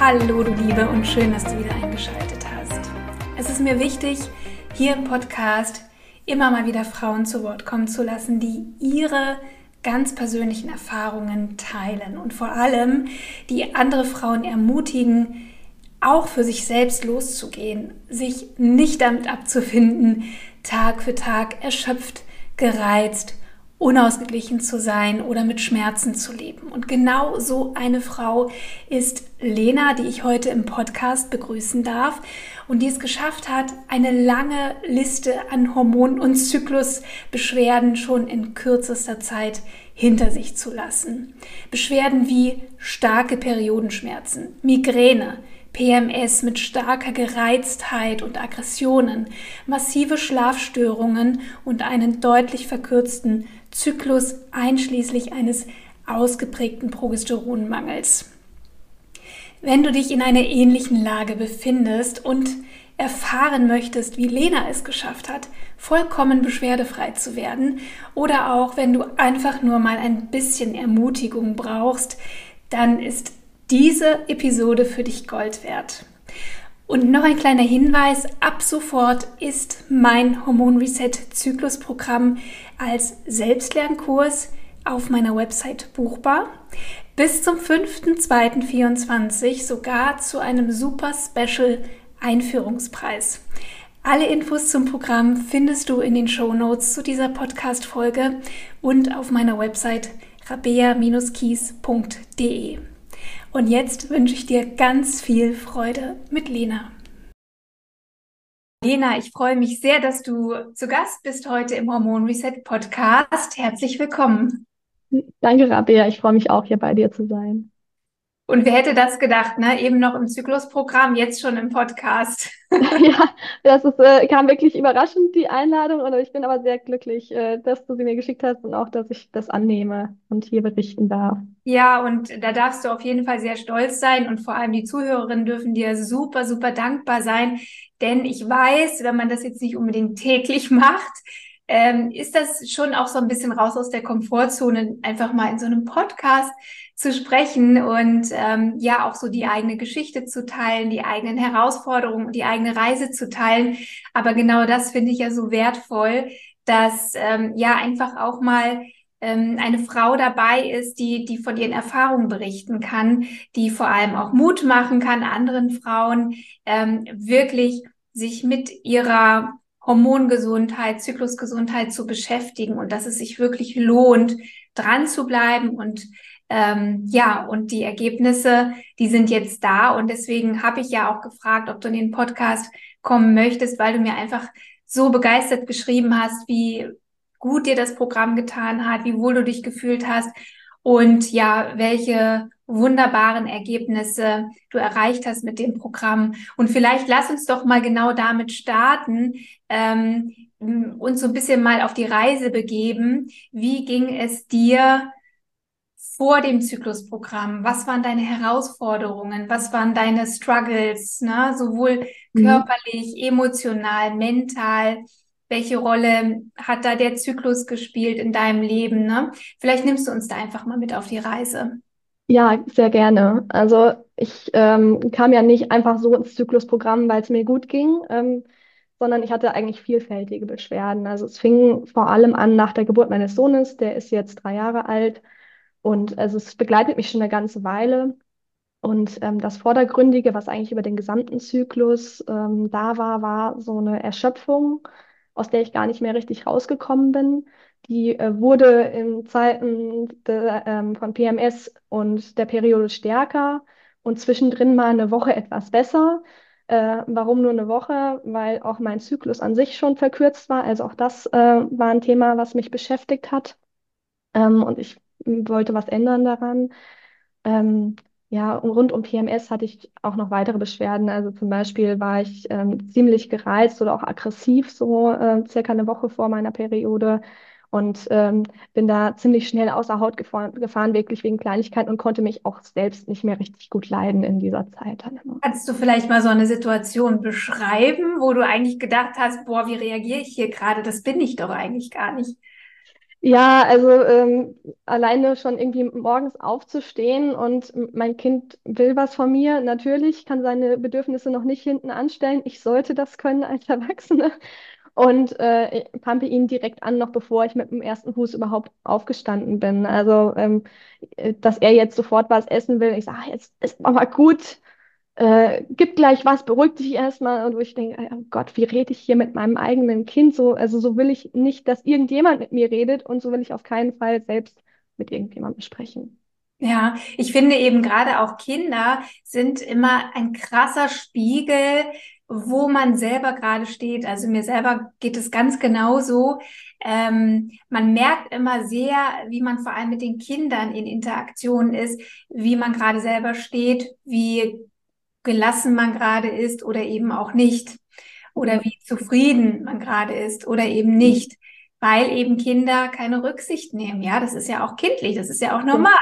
Hallo du Liebe und schön, dass du wieder eingeschaltet hast. Es ist mir wichtig, hier im Podcast immer mal wieder Frauen zu Wort kommen zu lassen, die ihre ganz persönlichen Erfahrungen teilen und vor allem die andere Frauen ermutigen, auch für sich selbst loszugehen, sich nicht damit abzufinden, Tag für Tag erschöpft, gereizt, unausgeglichen zu sein oder mit Schmerzen zu leben. Und genau so eine Frau ist Lena, die ich heute im Podcast begrüßen darf und die es geschafft hat, eine lange Liste an Hormon- und Zyklusbeschwerden schon in kürzester Zeit hinter sich zu lassen. Beschwerden wie starke Periodenschmerzen, Migräne, PMS mit starker Gereiztheit und Aggressionen, massive Schlafstörungen und einen deutlich verkürzten Zyklus einschließlich eines ausgeprägten Progesteronmangels. Wenn du dich in einer ähnlichen Lage befindest und erfahren möchtest, wie Lena es geschafft hat, vollkommen beschwerdefrei zu werden, oder auch wenn du einfach nur mal ein bisschen Ermutigung brauchst, dann ist diese Episode für dich Gold wert. Und noch ein kleiner Hinweis, ab sofort ist mein Hormon Reset Zyklusprogramm als Selbstlernkurs auf meiner Website buchbar. Bis zum 5.2.24 sogar zu einem super Special Einführungspreis. Alle Infos zum Programm findest du in den Show Notes zu dieser Podcast-Folge und auf meiner Website rabea-kies.de. Und jetzt wünsche ich dir ganz viel Freude mit Lena. Lena, ich freue mich sehr, dass du zu Gast bist heute im Hormon Reset Podcast. Herzlich willkommen. Danke, Rabea. Ich freue mich auch, hier bei dir zu sein. Und wer hätte das gedacht, ne? Eben noch im Zyklusprogramm, jetzt schon im Podcast. ja, das ist, äh, kam wirklich überraschend, die Einladung. Und ich bin aber sehr glücklich, äh, dass du sie mir geschickt hast und auch, dass ich das annehme und hier berichten darf. Ja, und da darfst du auf jeden Fall sehr stolz sein. Und vor allem die Zuhörerinnen dürfen dir super, super dankbar sein. Denn ich weiß, wenn man das jetzt nicht unbedingt täglich macht, ähm, ist das schon auch so ein bisschen raus aus der Komfortzone, einfach mal in so einem Podcast zu sprechen und ähm, ja auch so die eigene Geschichte zu teilen, die eigenen Herausforderungen, die eigene Reise zu teilen. Aber genau das finde ich ja so wertvoll, dass ähm, ja einfach auch mal ähm, eine Frau dabei ist, die, die von ihren Erfahrungen berichten kann, die vor allem auch Mut machen kann, anderen Frauen ähm, wirklich sich mit ihrer Hormongesundheit, Zyklusgesundheit zu beschäftigen und dass es sich wirklich lohnt, dran zu bleiben und ähm, ja, und die Ergebnisse, die sind jetzt da. Und deswegen habe ich ja auch gefragt, ob du in den Podcast kommen möchtest, weil du mir einfach so begeistert geschrieben hast, wie gut dir das Programm getan hat, wie wohl du dich gefühlt hast und ja, welche wunderbaren Ergebnisse du erreicht hast mit dem Programm. Und vielleicht lass uns doch mal genau damit starten, ähm, uns so ein bisschen mal auf die Reise begeben. Wie ging es dir vor dem Zyklusprogramm? Was waren deine Herausforderungen? Was waren deine Struggles, ne? sowohl mhm. körperlich, emotional, mental? Welche Rolle hat da der Zyklus gespielt in deinem Leben? Ne? Vielleicht nimmst du uns da einfach mal mit auf die Reise. Ja, sehr gerne. Also ich ähm, kam ja nicht einfach so ins Zyklusprogramm, weil es mir gut ging, ähm, sondern ich hatte eigentlich vielfältige Beschwerden. Also es fing vor allem an nach der Geburt meines Sohnes, der ist jetzt drei Jahre alt. Und also es begleitet mich schon eine ganze Weile. Und ähm, das Vordergründige, was eigentlich über den gesamten Zyklus ähm, da war, war so eine Erschöpfung, aus der ich gar nicht mehr richtig rausgekommen bin. Die äh, wurde in Zeiten de, ähm, von PMS und der Periode stärker und zwischendrin mal eine Woche etwas besser. Äh, warum nur eine Woche? Weil auch mein Zyklus an sich schon verkürzt war. Also auch das äh, war ein Thema, was mich beschäftigt hat. Ähm, und ich wollte was ändern daran. Ähm, ja, und rund um PMS hatte ich auch noch weitere Beschwerden. Also zum Beispiel war ich ähm, ziemlich gereizt oder auch aggressiv, so äh, circa eine Woche vor meiner Periode. Und ähm, bin da ziemlich schnell außer Haut gefahren, gefahren, wirklich wegen Kleinigkeiten und konnte mich auch selbst nicht mehr richtig gut leiden in dieser Zeit. Kannst du vielleicht mal so eine Situation beschreiben, wo du eigentlich gedacht hast, boah, wie reagiere ich hier gerade? Das bin ich doch eigentlich gar nicht. Ja, also ähm, alleine schon irgendwie morgens aufzustehen und mein Kind will was von mir. Natürlich kann seine Bedürfnisse noch nicht hinten anstellen. Ich sollte das können als Erwachsene und äh, pumpe ihn direkt an, noch bevor ich mit dem ersten Fuß überhaupt aufgestanden bin. Also, ähm, äh, dass er jetzt sofort was essen will. Ich sage, ah, jetzt ist aber gut äh, gib gleich was, beruhig dich erstmal. Und wo ich denke, oh Gott, wie rede ich hier mit meinem eigenen Kind? So, also so will ich nicht, dass irgendjemand mit mir redet und so will ich auf keinen Fall selbst mit irgendjemandem sprechen. Ja, ich finde eben gerade auch Kinder sind immer ein krasser Spiegel, wo man selber gerade steht. Also mir selber geht es ganz genauso. Ähm, man merkt immer sehr, wie man vor allem mit den Kindern in Interaktion ist, wie man gerade selber steht, wie gelassen man gerade ist oder eben auch nicht. Oder wie zufrieden man gerade ist oder eben nicht. Weil eben Kinder keine Rücksicht nehmen. Ja, das ist ja auch kindlich, das ist ja auch normal.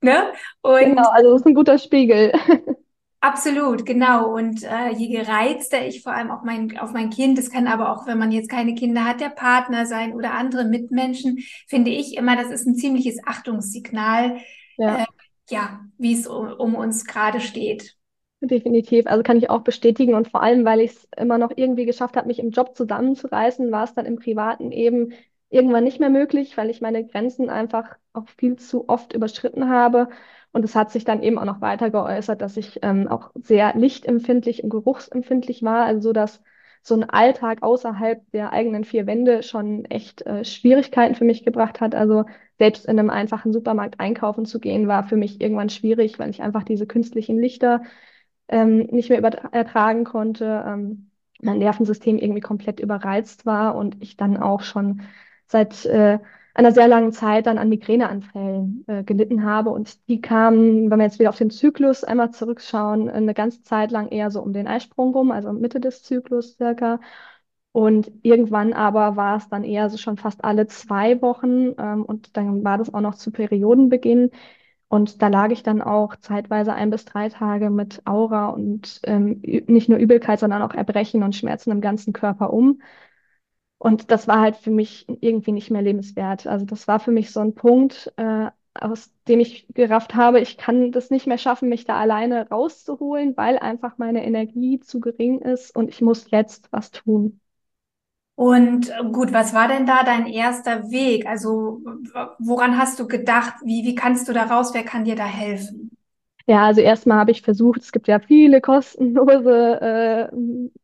Ne? Und genau, also das ist ein guter Spiegel. Absolut, genau. Und äh, je gereizter ich vor allem auch mein, auf mein Kind, das kann aber auch, wenn man jetzt keine Kinder hat, der Partner sein oder andere Mitmenschen, finde ich immer, das ist ein ziemliches Achtungssignal, ja, äh, ja wie es um, um uns gerade steht. Definitiv, also kann ich auch bestätigen und vor allem, weil ich es immer noch irgendwie geschafft habe, mich im Job zusammenzureißen, war es dann im Privaten eben irgendwann nicht mehr möglich, weil ich meine Grenzen einfach auch viel zu oft überschritten habe. Und es hat sich dann eben auch noch weiter geäußert, dass ich ähm, auch sehr lichtempfindlich und geruchsempfindlich war, also so, dass so ein Alltag außerhalb der eigenen vier Wände schon echt äh, Schwierigkeiten für mich gebracht hat. Also selbst in einem einfachen Supermarkt einkaufen zu gehen, war für mich irgendwann schwierig, weil ich einfach diese künstlichen Lichter ähm, nicht mehr ertragen konnte, ähm, mein Nervensystem irgendwie komplett überreizt war und ich dann auch schon seit äh, einer sehr langen Zeit dann an Migräneanfällen äh, gelitten habe. Und die kamen, wenn wir jetzt wieder auf den Zyklus einmal zurückschauen, eine ganze Zeit lang eher so um den Eisprung rum, also Mitte des Zyklus circa. Und irgendwann aber war es dann eher so schon fast alle zwei Wochen. Ähm, und dann war das auch noch zu Periodenbeginn. Und da lag ich dann auch zeitweise ein bis drei Tage mit Aura und ähm, nicht nur Übelkeit, sondern auch Erbrechen und Schmerzen im ganzen Körper um. Und das war halt für mich irgendwie nicht mehr lebenswert. Also das war für mich so ein Punkt, äh, aus dem ich gerafft habe, ich kann das nicht mehr schaffen, mich da alleine rauszuholen, weil einfach meine Energie zu gering ist und ich muss jetzt was tun. Und äh, gut, was war denn da dein erster Weg? Also woran hast du gedacht? Wie, wie kannst du da raus? Wer kann dir da helfen? Ja, also erstmal habe ich versucht, es gibt ja viele kostenlose äh,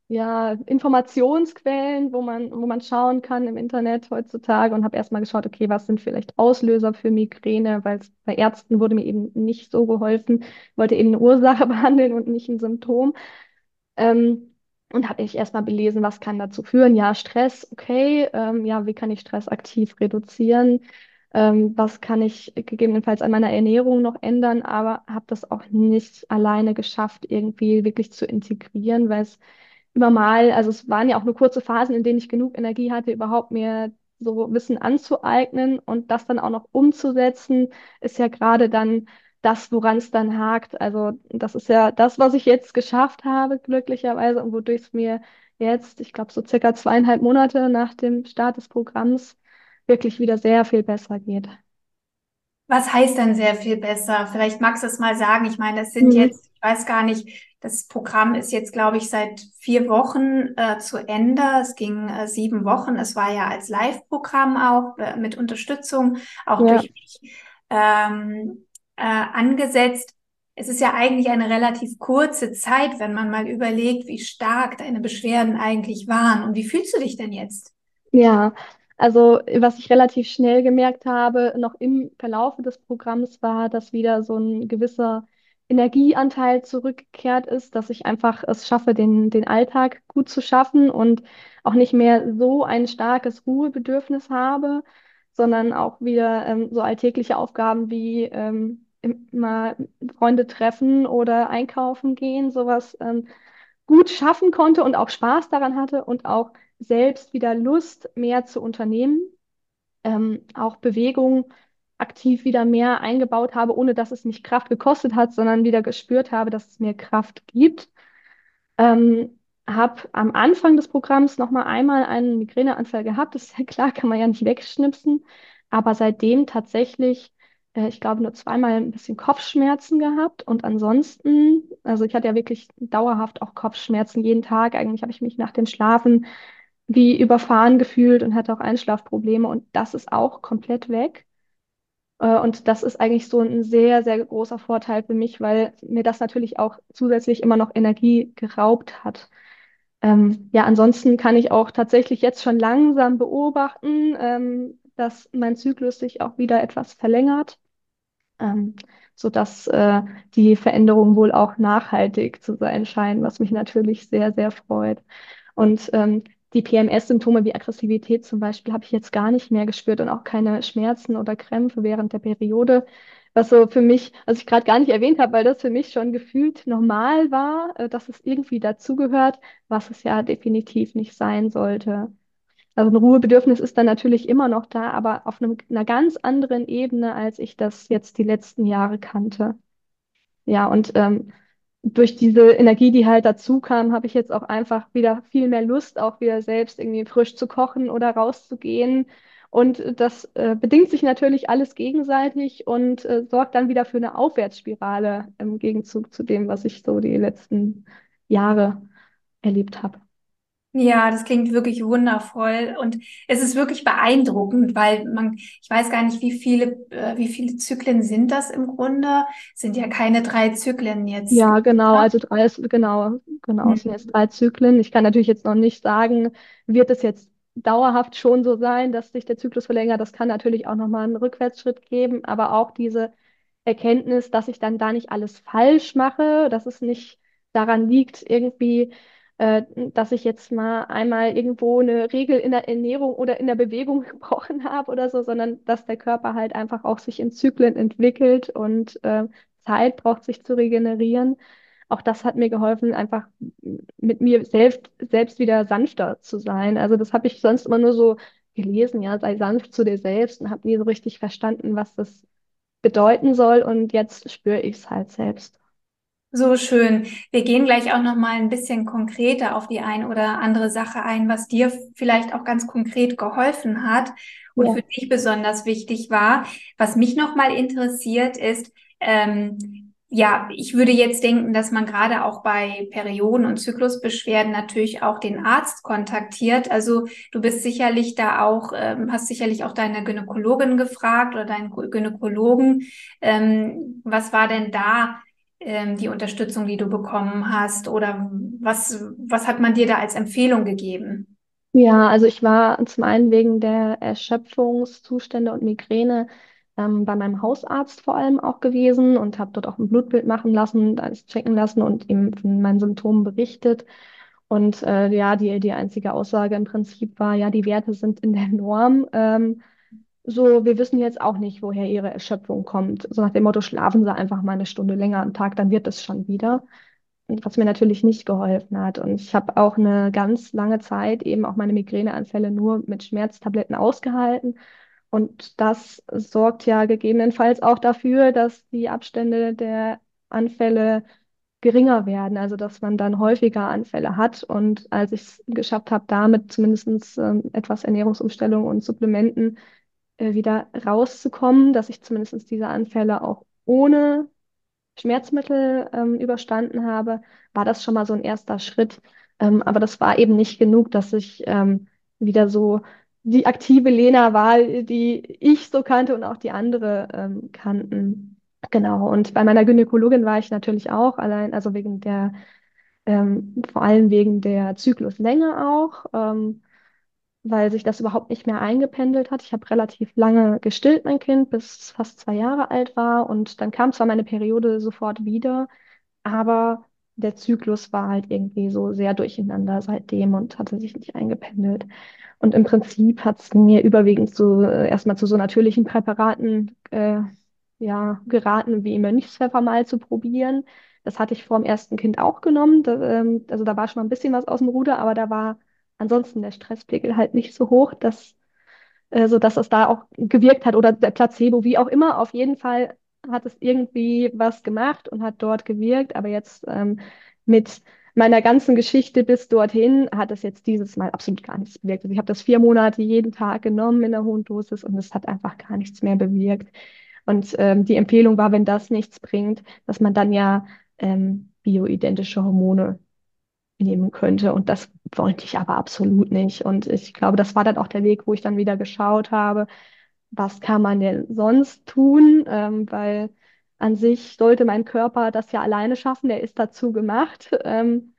ja, Informationsquellen, wo man, wo man schauen kann im Internet heutzutage und habe erstmal geschaut, okay, was sind vielleicht Auslöser für Migräne, weil bei Ärzten wurde mir eben nicht so geholfen, wollte eben eine Ursache behandeln und nicht ein Symptom. Ähm, und habe ich erstmal belesen, was kann dazu führen. Ja, Stress, okay. Ähm, ja, wie kann ich Stress aktiv reduzieren? Ähm, was kann ich gegebenenfalls an meiner Ernährung noch ändern? Aber habe das auch nicht alleine geschafft, irgendwie wirklich zu integrieren, weil es immer mal, also es waren ja auch nur kurze Phasen, in denen ich genug Energie hatte, überhaupt mir so Wissen anzueignen und das dann auch noch umzusetzen, ist ja gerade dann das, woran es dann hakt. Also das ist ja das, was ich jetzt geschafft habe, glücklicherweise, und wodurch es mir jetzt, ich glaube, so circa zweieinhalb Monate nach dem Start des Programms wirklich wieder sehr viel besser geht. Was heißt denn sehr viel besser? Vielleicht magst du es mal sagen. Ich meine, es sind mhm. jetzt, ich weiß gar nicht, das Programm ist jetzt, glaube ich, seit vier Wochen äh, zu Ende. Es ging äh, sieben Wochen. Es war ja als Live-Programm auch äh, mit Unterstützung, auch ja. durch mich. Ähm, äh, angesetzt. Es ist ja eigentlich eine relativ kurze Zeit, wenn man mal überlegt, wie stark deine Beschwerden eigentlich waren. Und wie fühlst du dich denn jetzt? Ja, also was ich relativ schnell gemerkt habe, noch im Verlauf des Programms war, dass wieder so ein gewisser Energieanteil zurückgekehrt ist, dass ich einfach es schaffe, den, den Alltag gut zu schaffen und auch nicht mehr so ein starkes Ruhebedürfnis habe. Sondern auch wieder ähm, so alltägliche Aufgaben wie ähm, immer Freunde treffen oder einkaufen gehen, sowas ähm, gut schaffen konnte und auch Spaß daran hatte und auch selbst wieder Lust mehr zu unternehmen, ähm, auch Bewegung aktiv wieder mehr eingebaut habe, ohne dass es mich Kraft gekostet hat, sondern wieder gespürt habe, dass es mir Kraft gibt. Ähm, habe am Anfang des Programms noch mal einmal einen Migräneanfall gehabt. Das ist ja klar, kann man ja nicht wegschnipsen. Aber seitdem tatsächlich, äh, ich glaube, nur zweimal ein bisschen Kopfschmerzen gehabt. Und ansonsten, also ich hatte ja wirklich dauerhaft auch Kopfschmerzen jeden Tag. Eigentlich habe ich mich nach dem Schlafen wie überfahren gefühlt und hatte auch Einschlafprobleme. Und das ist auch komplett weg. Äh, Und das ist eigentlich so ein sehr, sehr großer Vorteil für mich, weil mir das natürlich auch zusätzlich immer noch Energie geraubt hat. Ähm, ja, ansonsten kann ich auch tatsächlich jetzt schon langsam beobachten, ähm, dass mein Zyklus sich auch wieder etwas verlängert, ähm, sodass äh, die Veränderungen wohl auch nachhaltig zu sein scheinen, was mich natürlich sehr, sehr freut. Und ähm, die PMS-Symptome wie Aggressivität zum Beispiel habe ich jetzt gar nicht mehr gespürt und auch keine Schmerzen oder Krämpfe während der Periode. Was so für mich, was ich gerade gar nicht erwähnt habe, weil das für mich schon gefühlt normal war, äh, dass es irgendwie dazugehört, was es ja definitiv nicht sein sollte. Also ein Ruhebedürfnis ist dann natürlich immer noch da, aber auf einem, einer ganz anderen Ebene, als ich das jetzt die letzten Jahre kannte. Ja, und ähm, durch diese Energie, die halt dazu kam, habe ich jetzt auch einfach wieder viel mehr Lust, auch wieder selbst irgendwie frisch zu kochen oder rauszugehen. Und das äh, bedingt sich natürlich alles gegenseitig und äh, sorgt dann wieder für eine Aufwärtsspirale im Gegenzug zu dem, was ich so die letzten Jahre erlebt habe. Ja, das klingt wirklich wundervoll und es ist wirklich beeindruckend, weil man, ich weiß gar nicht, wie viele, äh, wie viele Zyklen sind das im Grunde? Sind ja keine drei Zyklen jetzt. Ja, genau, also drei, ist- genau, genau, es sind Hm. jetzt drei Zyklen. Ich kann natürlich jetzt noch nicht sagen, wird es jetzt dauerhaft schon so sein, dass sich der Zyklus verlängert. Das kann natürlich auch nochmal einen Rückwärtsschritt geben, aber auch diese Erkenntnis, dass ich dann da nicht alles falsch mache, dass es nicht daran liegt, irgendwie, äh, dass ich jetzt mal einmal irgendwo eine Regel in der Ernährung oder in der Bewegung gebrochen habe oder so, sondern dass der Körper halt einfach auch sich in Zyklen entwickelt und äh, Zeit braucht, sich zu regenerieren. Auch das hat mir geholfen, einfach mit mir selbst, selbst wieder sanfter zu sein. Also das habe ich sonst immer nur so gelesen, ja, sei sanft zu dir selbst und habe nie so richtig verstanden, was das bedeuten soll. Und jetzt spüre ich es halt selbst. So schön. Wir gehen gleich auch noch mal ein bisschen konkreter auf die ein oder andere Sache ein, was dir vielleicht auch ganz konkret geholfen hat und Ja. für dich besonders wichtig war. Was mich noch mal interessiert ist, ähm, ja, ich würde jetzt denken, dass man gerade auch bei Perioden- und Zyklusbeschwerden natürlich auch den Arzt kontaktiert. Also du bist sicherlich da auch, ähm, hast sicherlich auch deine Gynäkologin gefragt oder deinen Gynäkologen. Ähm, was war denn da? ähm, die Unterstützung, die du bekommen hast? Oder was, was hat man dir da als Empfehlung gegeben? Ja, also ich war zum einen wegen der Erschöpfungszustände und Migräne ähm, bei meinem Hausarzt vor allem auch gewesen und habe dort auch ein Blutbild machen lassen, alles checken lassen und ihm von meinen Symptomen berichtet. Und äh, ja, die, die einzige Aussage im Prinzip war, ja, die Werte sind in der Norm. Ähm, so, wir wissen jetzt auch nicht, woher ihre Erschöpfung kommt. So nach dem Motto, schlafen Sie einfach mal eine Stunde länger am Tag, dann wird es schon wieder. Was mir natürlich nicht geholfen hat. Und ich habe auch eine ganz lange Zeit eben auch meine Migräneanfälle nur mit Schmerztabletten ausgehalten. Und das sorgt ja gegebenenfalls auch dafür, dass die Abstände der Anfälle geringer werden, also dass man dann häufiger Anfälle hat. Und als ich es geschafft habe, damit zumindest ähm, etwas Ernährungsumstellung und Supplementen äh, wieder rauszukommen, dass ich zumindest diese Anfälle auch ohne Schmerzmittel ähm, überstanden habe, war das schon mal so ein erster Schritt. Ähm, aber das war eben nicht genug, dass ich ähm, wieder so die aktive Lena war, die ich so kannte und auch die andere ähm, kannten. Genau. Und bei meiner Gynäkologin war ich natürlich auch allein, also wegen der, ähm, vor allem wegen der Zykluslänge auch. Ähm, weil sich das überhaupt nicht mehr eingependelt hat. Ich habe relativ lange gestillt, mein Kind, bis fast zwei Jahre alt war. Und dann kam zwar meine Periode sofort wieder, aber der Zyklus war halt irgendwie so sehr durcheinander seitdem und hatte sich nicht eingependelt. Und im Prinzip hat es mir überwiegend so äh, erstmal zu so natürlichen Präparaten äh, ja, geraten, wie Mönchspfeffer mal zu probieren. Das hatte ich vor dem ersten Kind auch genommen. Da, ähm, also da war schon mal ein bisschen was aus dem Ruder, aber da war ansonsten der Stresspegel halt nicht so hoch, dass, äh, so dass es da auch gewirkt hat oder der Placebo, wie auch immer. Auf jeden Fall hat es irgendwie was gemacht und hat dort gewirkt. Aber jetzt ähm, mit meiner ganzen Geschichte bis dorthin hat es jetzt dieses Mal absolut gar nichts bewirkt. Also ich habe das vier Monate jeden Tag genommen in der hohen Dosis und es hat einfach gar nichts mehr bewirkt. Und ähm, die Empfehlung war, wenn das nichts bringt, dass man dann ja ähm, bioidentische Hormone nehmen könnte. Und das wollte ich aber absolut nicht. Und ich glaube, das war dann auch der Weg, wo ich dann wieder geschaut habe, was kann man denn sonst tun? Ähm, weil an sich sollte mein Körper das ja alleine schaffen, der ist dazu gemacht. Ähm,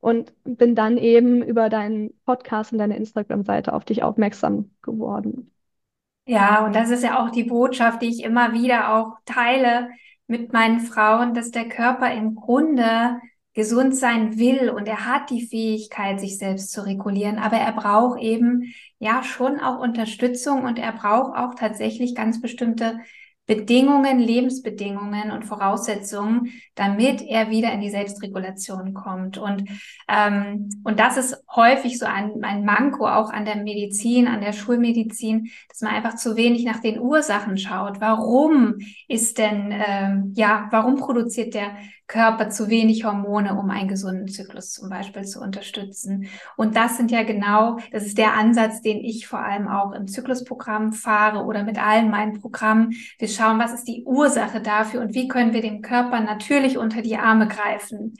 und bin dann eben über deinen Podcast und deine Instagram-Seite auf dich aufmerksam geworden. Ja, und das ist ja auch die Botschaft, die ich immer wieder auch teile mit meinen Frauen, dass der Körper im Grunde gesund sein will und er hat die Fähigkeit, sich selbst zu regulieren, aber er braucht eben ja schon auch Unterstützung und er braucht auch tatsächlich ganz bestimmte Bedingungen, Lebensbedingungen und Voraussetzungen, damit er wieder in die Selbstregulation kommt. Und, ähm, und das ist häufig so ein, ein Manko auch an der Medizin, an der Schulmedizin, dass man einfach zu wenig nach den Ursachen schaut. Warum ist denn, ähm, ja, warum produziert der Körper zu wenig Hormone, um einen gesunden Zyklus zum Beispiel zu unterstützen. Und das sind ja genau, das ist der Ansatz, den ich vor allem auch im Zyklusprogramm fahre oder mit allen meinen Programmen. Wir schauen, was ist die Ursache dafür und wie können wir dem Körper natürlich unter die Arme greifen.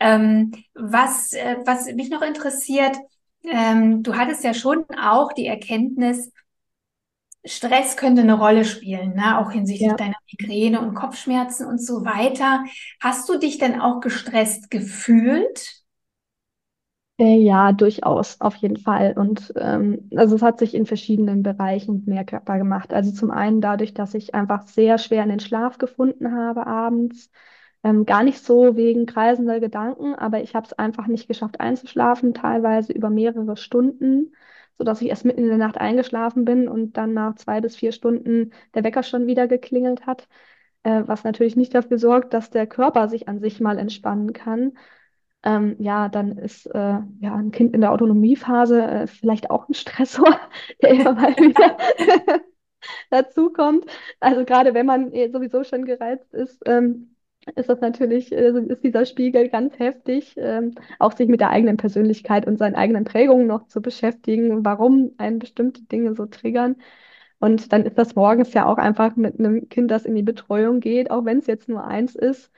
Ähm, was, äh, was mich noch interessiert, ähm, du hattest ja schon auch die Erkenntnis, Stress könnte eine Rolle spielen, ne? auch hinsichtlich ja. deiner Migräne und Kopfschmerzen und so weiter. Hast du dich denn auch gestresst gefühlt? Äh, ja, durchaus, auf jeden Fall. Und ähm, also es hat sich in verschiedenen Bereichen mehr Körper gemacht. Also zum einen dadurch, dass ich einfach sehr schwer in den Schlaf gefunden habe abends. Ähm, gar nicht so wegen kreisender Gedanken, aber ich habe es einfach nicht geschafft einzuschlafen, teilweise über mehrere Stunden sodass ich erst mitten in der Nacht eingeschlafen bin und dann nach zwei bis vier Stunden der Wecker schon wieder geklingelt hat, äh, was natürlich nicht dafür sorgt, dass der Körper sich an sich mal entspannen kann. Ähm, ja, dann ist äh, ja ein Kind in der Autonomiephase äh, vielleicht auch ein Stressor, der immer mal wieder dazu kommt. Also gerade wenn man eh sowieso schon gereizt ist, ähm, ist das natürlich, also ist dieser Spiegel ganz heftig, ähm, auch sich mit der eigenen Persönlichkeit und seinen eigenen Prägungen noch zu beschäftigen, warum einen bestimmte Dinge so triggern. Und dann ist das morgens ja auch einfach mit einem Kind, das in die Betreuung geht, auch wenn es jetzt nur eins ist,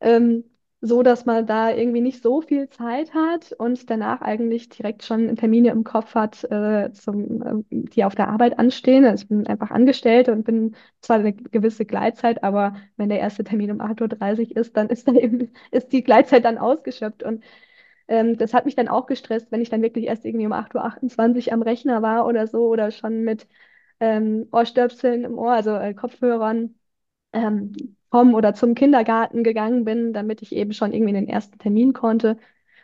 ähm, so, dass man da irgendwie nicht so viel Zeit hat und danach eigentlich direkt schon Termine im Kopf hat, äh, zum, äh, die auf der Arbeit anstehen. Also ich bin einfach Angestellte und bin zwar eine gewisse Gleitzeit, aber wenn der erste Termin um 8.30 Uhr ist, dann ist da eben, ist die Gleitzeit dann ausgeschöpft. Und ähm, das hat mich dann auch gestresst, wenn ich dann wirklich erst irgendwie um 8.28 Uhr am Rechner war oder so oder schon mit ähm, Ohrstöpseln im Ohr, also äh, Kopfhörern. Ähm, vom oder zum Kindergarten gegangen bin, damit ich eben schon irgendwie in den ersten Termin konnte.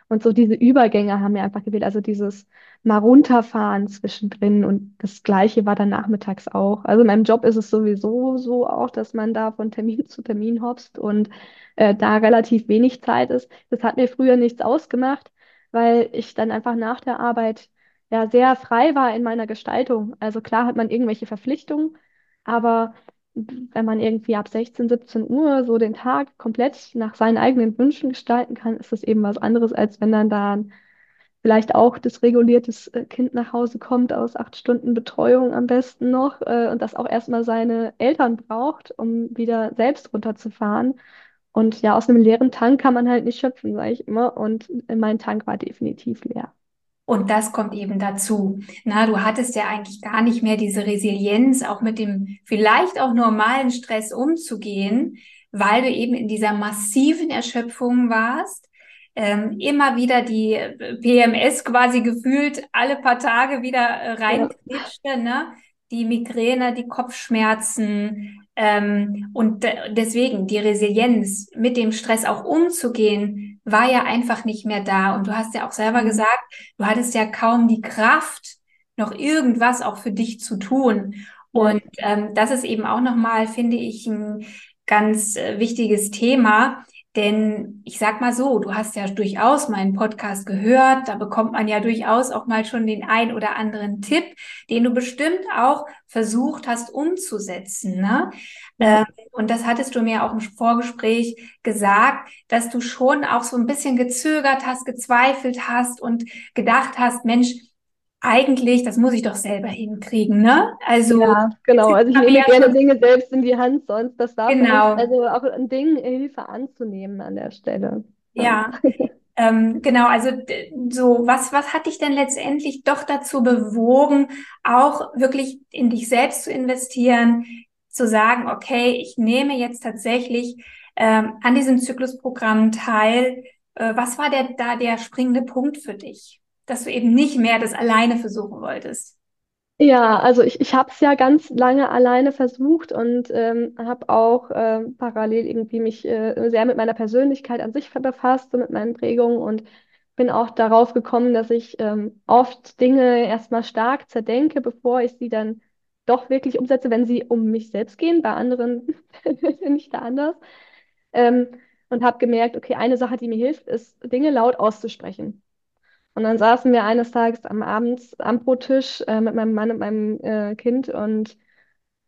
Und so diese Übergänge haben mir einfach gewählt, also dieses mal runterfahren zwischendrin und das Gleiche war dann nachmittags auch. Also in meinem Job ist es sowieso so auch, dass man da von Termin zu Termin hopst und äh, da relativ wenig Zeit ist. Das hat mir früher nichts ausgemacht, weil ich dann einfach nach der Arbeit ja sehr frei war in meiner Gestaltung. Also klar hat man irgendwelche Verpflichtungen, aber wenn man irgendwie ab 16, 17 Uhr so den Tag komplett nach seinen eigenen Wünschen gestalten kann, ist das eben was anderes, als wenn dann da vielleicht auch das reguliertes äh, Kind nach Hause kommt aus acht Stunden Betreuung am besten noch äh, und das auch erstmal seine Eltern braucht, um wieder selbst runterzufahren. Und ja, aus einem leeren Tank kann man halt nicht schöpfen, sage ich immer. Und mein Tank war definitiv leer. Und das kommt eben dazu. Na, du hattest ja eigentlich gar nicht mehr diese Resilienz, auch mit dem vielleicht auch normalen Stress umzugehen, weil du eben in dieser massiven Erschöpfung warst. Ähm, immer wieder die PMS quasi gefühlt alle paar Tage wieder äh, reinklitschte, ne? Die Migräne, die Kopfschmerzen, ähm, und deswegen die Resilienz, mit dem Stress auch umzugehen, war ja einfach nicht mehr da. Und du hast ja auch selber Mhm. gesagt, du hattest ja kaum die Kraft, noch irgendwas auch für dich zu tun. Und ähm, das ist eben auch nochmal, finde ich, ein ganz äh, wichtiges Thema. Denn ich sag mal so, du hast ja durchaus meinen Podcast gehört, da bekommt man ja durchaus auch mal schon den ein oder anderen Tipp, den du bestimmt auch versucht hast umzusetzen. Ne? Ja. Ähm, und das hattest du mir auch im Vorgespräch gesagt, dass du schon auch so ein bisschen gezögert hast, gezweifelt hast und gedacht hast, Mensch, eigentlich, das muss ich doch selber hinkriegen, ne? Also, Ja, genau. Also ich nehme gerne schon, Dinge selbst in die Hand, sonst das darf man nicht. genau, Also auch ein Ding, Hilfe anzunehmen an der Stelle. Ja. Ähm, genau, also so, was, was hat dich denn letztendlich doch dazu bewogen, auch wirklich in dich selbst zu investieren, zu sagen, okay, ich nehme jetzt tatsächlich ähm, an diesem Zyklusprogramm teil. Äh, was war der, da der springende Punkt für dich, dass du eben nicht mehr das alleine versuchen wolltest? Ja, also ich, ich habe es ja ganz lange alleine versucht und ähm, habe auch ähm, parallel irgendwie mich äh, sehr mit meiner Persönlichkeit an sich befasst und mit meinen Prägungen und bin auch darauf gekommen, dass ich ähm, oft Dinge erstmal stark zerdenke, bevor ich sie dann doch wirklich umsetze, wenn sie um mich selbst gehen. Bei anderen bin ich da anders. Ähm, und habe gemerkt, okay, eine Sache, die mir hilft, ist, Dinge laut auszusprechen. Und dann saßen wir eines Tages am Abend am Brottisch äh, mit meinem Mann und meinem äh, Kind und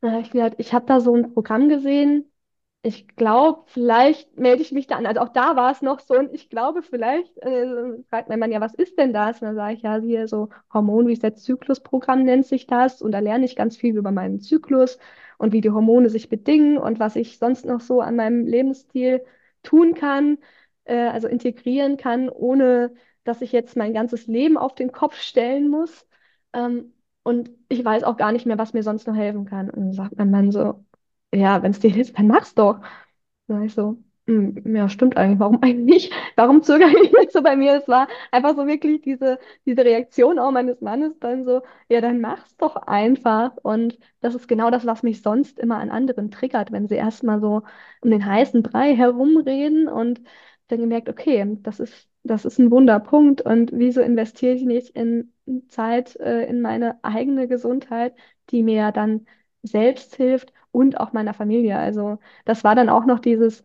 dann habe ich gesagt, ich habe da so ein Programm gesehen. Ich glaube, vielleicht melde ich mich da an. Also auch da war es noch so und ich glaube, vielleicht äh, fragt mein Mann ja, was ist denn das? Und dann sage ich ja, hier so Hormon-Reset-Zyklus-Programm nennt sich das und da lerne ich ganz viel über meinen Zyklus und wie die Hormone sich bedingen und was ich sonst noch so an meinem Lebensstil tun kann, äh, also integrieren kann, ohne dass ich jetzt mein ganzes Leben auf den Kopf stellen muss. Ähm, und ich weiß auch gar nicht mehr, was mir sonst noch helfen kann. Und dann sagt mein Mann so, ja, wenn es dir hilft, dann mach's doch. Dann sag ich so, "Hm, ja, stimmt eigentlich. Warum eigentlich? Warum zögere ich jetzt so bei mir? Es war einfach so wirklich diese, diese Reaktion auch meines Mannes dann so, ja, dann mach's doch einfach. Und das ist genau das, was mich sonst immer an anderen triggert, wenn sie erstmal so um den heißen Brei herumreden und dann gemerkt, okay, das ist, das ist ein Wunderpunkt und wieso investiere ich nicht in Zeit, äh, in meine eigene Gesundheit, die mir ja dann selbst hilft und auch meiner Familie. Also das war dann auch noch dieses,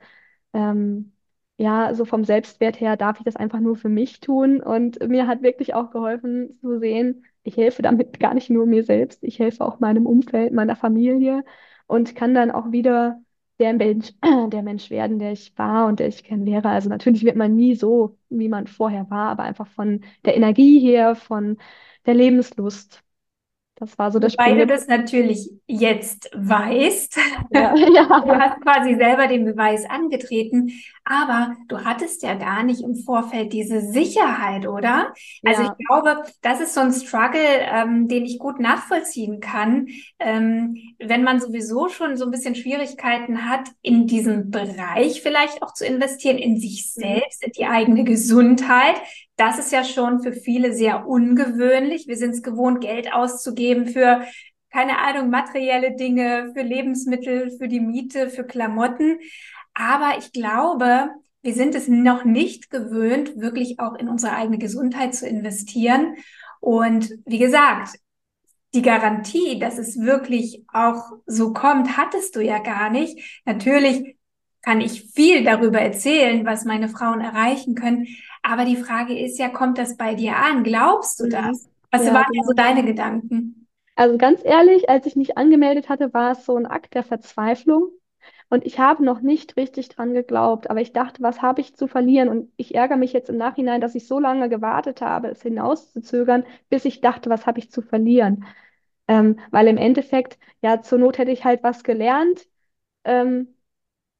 ähm, ja, so vom Selbstwert her darf ich das einfach nur für mich tun. Und mir hat wirklich auch geholfen zu sehen, ich helfe damit gar nicht nur mir selbst, ich helfe auch meinem Umfeld, meiner Familie und kann dann auch wieder der Mensch, der Mensch werden, der ich war und der ich gern wäre. Also natürlich wird man nie so, wie man vorher war, aber einfach von der Energie her, von der Lebenslust. Das war so der Wobei du das natürlich jetzt weißt. Ja, Du hast quasi selber den Beweis angetreten, aber du hattest ja gar nicht im Vorfeld diese Sicherheit, oder? Also ja. ich glaube, das ist so ein Struggle, ähm, den ich gut nachvollziehen kann, ähm, wenn man sowieso schon so ein bisschen Schwierigkeiten hat, in diesem Bereich vielleicht auch zu investieren, in sich Mhm. selbst, in die eigene Gesundheit. Das ist ja schon für viele sehr ungewöhnlich. Wir sind es gewohnt, Geld auszugeben für keine Ahnung, materielle Dinge, für Lebensmittel, für die Miete, für Klamotten. Aber ich glaube, wir sind es noch nicht gewöhnt, wirklich auch in unsere eigene Gesundheit zu investieren. Und wie gesagt, die Garantie, dass es wirklich auch so kommt, hattest du ja gar nicht. Natürlich kann ich viel darüber erzählen, was meine Frauen erreichen können. Aber die Frage ist ja, kommt das bei dir an? Glaubst du Mhm. das? Was Ja, waren da so genau. deine Gedanken? Also ganz ehrlich, als ich mich angemeldet hatte, war es so ein Akt der Verzweiflung. Und ich habe noch nicht richtig dran geglaubt, aber ich dachte, was habe ich zu verlieren? Und ich ärgere mich jetzt im Nachhinein, dass ich so lange gewartet habe, es hinauszuzögern, bis ich dachte, was habe ich zu verlieren? Ähm, weil im Endeffekt, ja, zur Not hätte ich halt was gelernt, ähm,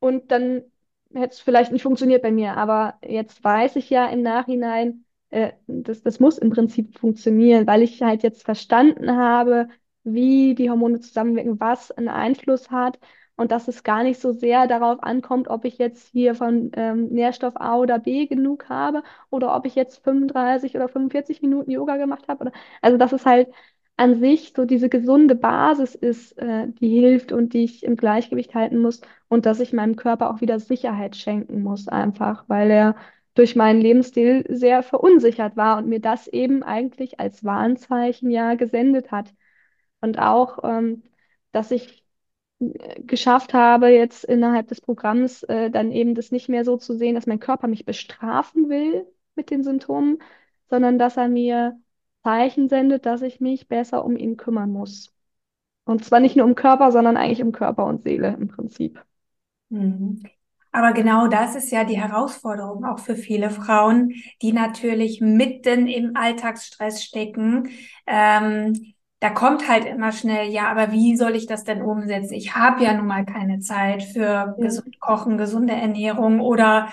und dann hätte es vielleicht nicht funktioniert bei mir. Aber jetzt weiß ich ja im Nachhinein, äh, das, das muss im Prinzip funktionieren, weil ich halt jetzt verstanden habe, wie die Hormone zusammenwirken, was einen Einfluss hat und dass es gar nicht so sehr darauf ankommt, ob ich jetzt hier von ähm, Nährstoff A oder B genug habe oder ob ich jetzt 35 oder 45 Minuten Yoga gemacht habe. Oder, also dass es halt an sich so diese gesunde Basis ist, äh, die hilft und die ich im Gleichgewicht halten muss und dass ich meinem Körper auch wieder Sicherheit schenken muss, einfach, weil er durch meinen Lebensstil sehr verunsichert war und mir das eben eigentlich als Warnzeichen ja gesendet hat. Und auch, ähm, dass ich äh, geschafft habe, jetzt innerhalb des Programms äh, dann eben das nicht mehr so zu sehen, dass mein Körper mich bestrafen will mit den Symptomen, sondern dass er mir Zeichen sendet, dass ich mich besser um ihn kümmern muss. Und zwar nicht nur um Körper, sondern eigentlich um Körper und Seele im Prinzip. Mhm. Aber genau das ist ja die Herausforderung auch für viele Frauen, die natürlich mitten im Alltagsstress stecken. Ähm, da kommt halt immer schnell, ja, aber wie soll ich das denn umsetzen? Ich habe ja nun mal keine Zeit für gesund Kochen, gesunde Ernährung oder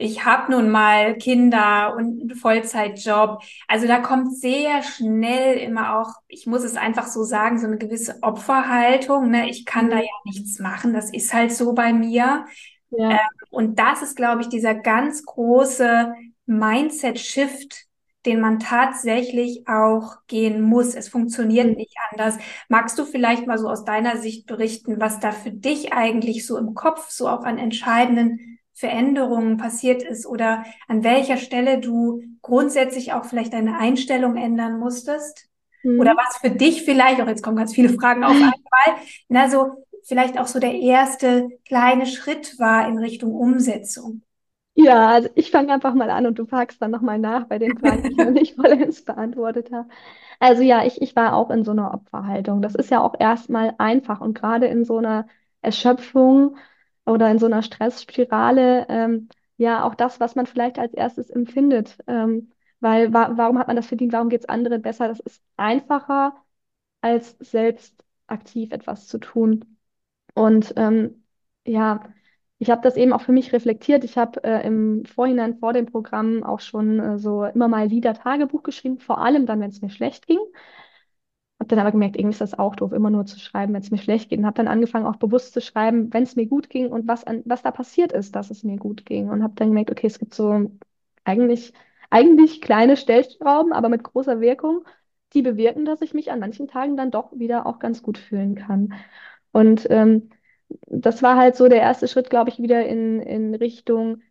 ich habe nun mal Kinder und einen Vollzeitjob. Also da kommt sehr schnell immer auch, ich muss es einfach so sagen, so eine gewisse Opferhaltung. Ne? Ich kann mhm. da ja nichts machen, das ist halt so bei mir. Ja. Ähm, und das ist, glaube ich, dieser ganz große Mindset-Shift, den man tatsächlich auch gehen muss. Es funktioniert mhm. nicht anders. Magst du vielleicht mal so aus deiner Sicht berichten, was da für dich eigentlich so im Kopf so auch an entscheidenden Veränderungen passiert ist oder an welcher Stelle du grundsätzlich auch vielleicht deine Einstellung ändern musstest? Mhm. Oder was für dich vielleicht, auch jetzt kommen ganz viele Fragen auf einmal, na so vielleicht auch so der erste kleine Schritt war in Richtung Umsetzung? Ja, also ich fange einfach mal an und du fragst dann nochmal nach bei den Fragen, die ich noch nicht vollends beantwortet habe. Also ja, ich, ich war auch in so einer Opferhaltung. Das ist ja auch erstmal einfach und gerade in so einer Erschöpfung oder in so einer Stressspirale, ähm, ja, auch das, was man vielleicht als erstes empfindet. Ähm, weil wa warum hat man das verdient? Warum geht es anderen besser? Das ist einfacher, als selbst aktiv etwas zu tun. Und ähm, ja, ich habe das eben auch für mich reflektiert. Ich habe äh, im Vorhinein vor dem Programm auch schon äh, so immer mal wieder Tagebuch geschrieben, vor allem dann, wenn es mir schlecht ging. Habe dann aber gemerkt, irgendwie ist das auch doof, immer nur zu schreiben, wenn es mir schlecht geht. Und habe dann angefangen, auch bewusst zu schreiben, wenn es mir gut ging und was, an, was da passiert ist, dass es mir gut ging. Und habe dann gemerkt, okay, es gibt so eigentlich, eigentlich kleine Stellschrauben, aber mit großer Wirkung, die bewirken, dass ich mich an manchen Tagen dann doch wieder auch ganz gut fühlen kann. Und ähm, das war halt so der erste Schritt, glaube ich, wieder in, in Richtung,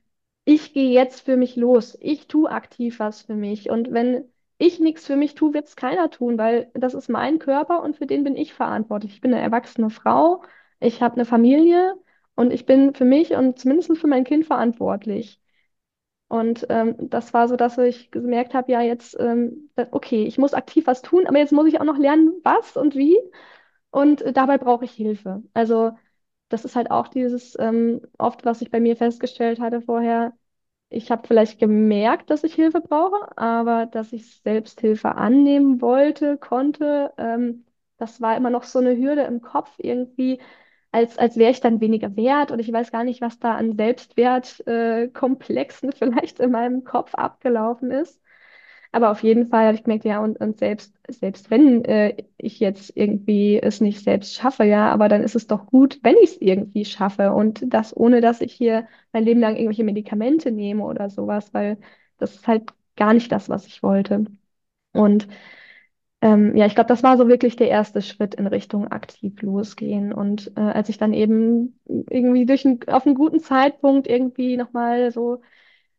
ich gehe jetzt für mich los, ich tue aktiv was für mich. Und wenn ich nichts für mich tue, wird es keiner tun, weil das ist mein Körper und für den bin ich verantwortlich. Ich bin eine erwachsene Frau, ich habe eine Familie und ich bin für mich und zumindest für mein Kind verantwortlich. Und ähm, das war so, dass ich gemerkt habe, ja, jetzt, ähm, okay, ich muss aktiv was tun, aber jetzt muss ich auch noch lernen, was und wie. Und äh, dabei brauche ich Hilfe. Also das ist halt auch dieses ähm, oft, was ich bei mir festgestellt hatte vorher. Ich habe vielleicht gemerkt, dass ich Hilfe brauche, aber dass ich Selbsthilfe annehmen wollte, konnte, ähm, das war immer noch so eine Hürde im Kopf irgendwie, als, als wäre ich dann weniger wert und ich weiß gar nicht, was da an Selbstwertkomplexen äh, vielleicht in meinem Kopf abgelaufen ist. Aber auf jeden Fall habe ich gemerkt, ja, und, und selbst, selbst wenn äh, ich jetzt irgendwie es nicht selbst schaffe, ja, aber dann ist es doch gut, wenn ich es irgendwie schaffe und das ohne, dass ich hier mein Leben lang irgendwelche Medikamente nehme oder sowas, weil das ist halt gar nicht das, was ich wollte. Und ähm, ja, ich glaube, das war so wirklich der erste Schritt in Richtung aktiv losgehen. Und äh, als ich dann eben irgendwie durch ein, auf einen guten Zeitpunkt irgendwie nochmal so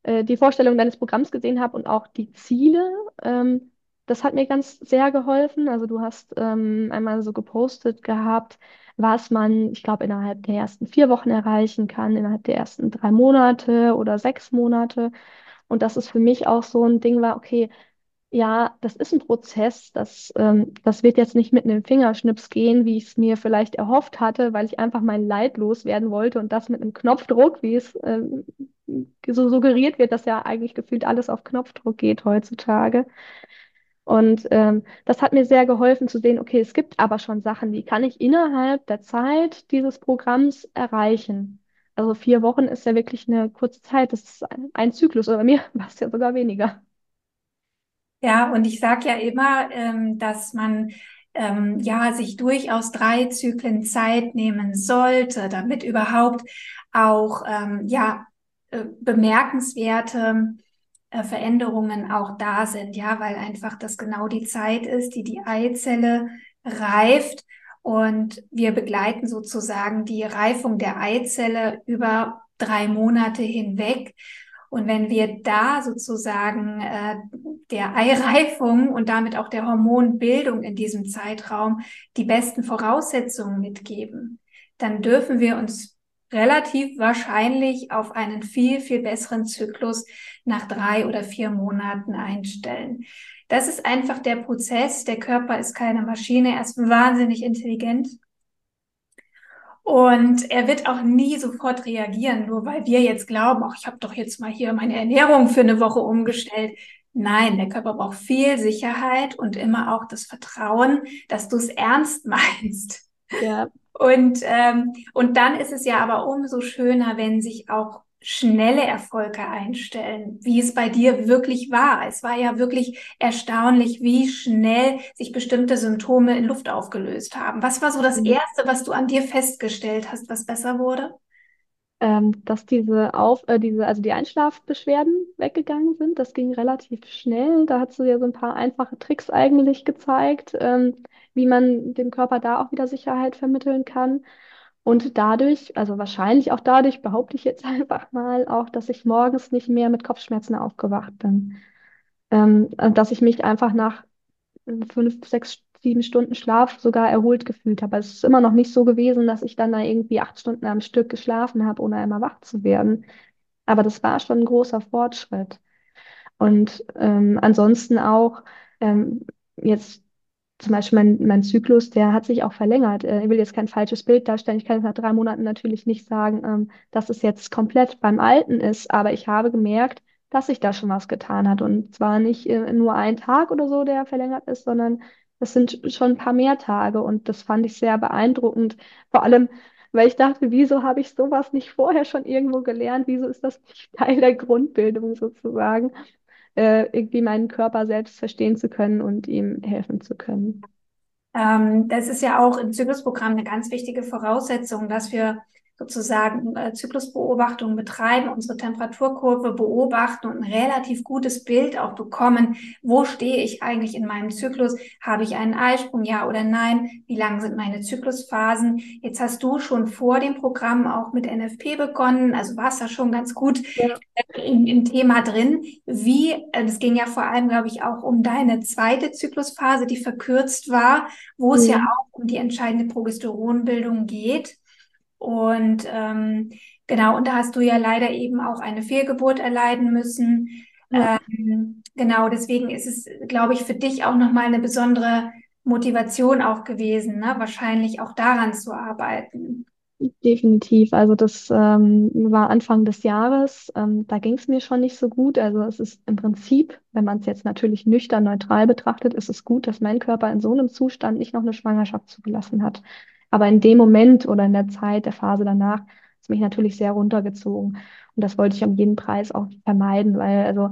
äh, die Vorstellung deines Programms gesehen habe und auch die Ziele. Ähm, das hat mir ganz sehr geholfen. Also du hast ähm, einmal so gepostet gehabt, was man, ich glaube, innerhalb der ersten vier Wochen erreichen kann, innerhalb der ersten drei Monate oder sechs Monate. Und das ist für mich auch so ein Ding war, okay, ja, das ist ein Prozess, das, ähm, das wird jetzt nicht mit einem Fingerschnips gehen, wie ich es mir vielleicht erhofft hatte, weil ich einfach mein Leid loswerden wollte und das mit einem Knopfdruck, wie es ähm, so suggeriert wird, dass ja eigentlich gefühlt alles auf Knopfdruck geht heutzutage. Und ähm, das hat mir sehr geholfen zu sehen, okay, es gibt aber schon Sachen, die kann ich innerhalb der Zeit dieses Programms erreichen. Also vier Wochen ist ja wirklich eine kurze Zeit, das ist ein, ein Zyklus, oder mir war es ja sogar weniger. Ja, und ich sage ja immer, ähm, dass man ähm, ja sich durchaus drei Zyklen Zeit nehmen sollte, damit überhaupt auch ähm, ja äh, bemerkenswerte äh, Veränderungen auch da sind, ja, weil einfach das genau die Zeit ist, die die Eizelle reift. Und wir begleiten sozusagen die Reifung der Eizelle über drei Monate hinweg Und wenn wir da sozusagen äh, der Eireifung und damit auch der Hormonbildung in diesem Zeitraum die besten Voraussetzungen mitgeben, dann dürfen wir uns relativ wahrscheinlich auf einen viel, viel besseren Zyklus nach drei oder vier Monaten einstellen. Das ist einfach der Prozess. Der Körper ist keine Maschine. Er ist wahnsinnig intelligent. Und er wird auch nie sofort reagieren, nur weil wir jetzt glauben, ach, ich habe doch jetzt mal hier meine Ernährung für eine Woche umgestellt. Nein, der Körper braucht viel Sicherheit und immer auch das Vertrauen, dass du es ernst meinst. Ja. Und, ähm, und dann ist es ja aber umso schöner, wenn sich auch schnelle Erfolge einstellen, wie es bei dir wirklich war. Es war ja wirklich erstaunlich, wie schnell sich bestimmte Symptome in Luft aufgelöst haben. Was war so das mhm. Erste, was du an dir festgestellt hast, was besser wurde? Ähm, dass diese auf, äh, diese, also die Einschlafbeschwerden weggegangen sind. Das ging relativ schnell. Da hast du ja so ein paar einfache Tricks eigentlich gezeigt, ähm, wie man dem Körper da auch wieder Sicherheit vermitteln kann. Und dadurch, also wahrscheinlich auch dadurch, behaupte ich jetzt einfach mal auch, dass ich morgens nicht mehr mit Kopfschmerzen aufgewacht bin. Ähm, dass ich mich einfach nach fünf, sechs, sieben Stunden Schlaf sogar erholt gefühlt habe. Also es ist immer noch nicht so gewesen, dass ich dann da irgendwie acht Stunden am Stück geschlafen habe, ohne einmal wach zu werden. Aber das war schon ein großer Fortschritt. Und ähm, ansonsten auch ähm, jetzt zum Beispiel mein, mein Zyklus, der hat sich auch verlängert. Äh, ich will jetzt kein falsches Bild darstellen. Ich kann jetzt nach drei Monaten natürlich nicht sagen, ähm, dass es jetzt komplett beim Alten ist, aber ich habe gemerkt, dass sich da schon was getan hat. Und zwar nicht äh, nur ein Tag oder so, der verlängert ist, sondern es sind schon ein paar mehr Tage. Und das fand ich sehr beeindruckend. Vor allem, weil ich dachte, wieso habe ich sowas nicht vorher schon irgendwo gelernt? Wieso ist das nicht Teil der Grundbildung sozusagen? Äh, irgendwie meinen Körper selbst verstehen zu können und ihm helfen zu können. Ähm, das ist ja auch im Zyklusprogramm eine ganz wichtige Voraussetzung, dass wir sozusagen äh, Zyklusbeobachtung betreiben, unsere Temperaturkurve beobachten und ein relativ gutes Bild auch bekommen, wo stehe ich eigentlich in meinem Zyklus, habe ich einen Eisprung, ja oder nein, wie lang sind meine Zyklusphasen. Jetzt hast du schon vor dem Programm auch mit NFP begonnen, also warst da schon ganz gut ja. im, im, Thema drin. Wie, es äh, ging ja vor allem, glaube ich, auch um deine zweite Zyklusphase, die verkürzt war, wo mhm. es ja auch um die entscheidende Progesteronbildung geht. Und ähm, genau, und da hast du ja leider eben auch eine Fehlgeburt erleiden müssen. Ja. Ähm, genau, deswegen ist es, glaube ich, für dich auch nochmal eine besondere Motivation auch gewesen, ne? wahrscheinlich auch daran zu arbeiten. Definitiv. Also das ähm, war Anfang des Jahres. Ähm, da ging es mir schon nicht so gut. Also es ist im Prinzip, wenn man es jetzt natürlich nüchtern neutral betrachtet, ist es gut, dass mein Körper in so einem Zustand nicht noch eine Schwangerschaft zugelassen hat. Aber in dem Moment oder in der Zeit, der Phase danach, ist mich natürlich sehr runtergezogen. Und das wollte ich um jeden Preis auch vermeiden, weil also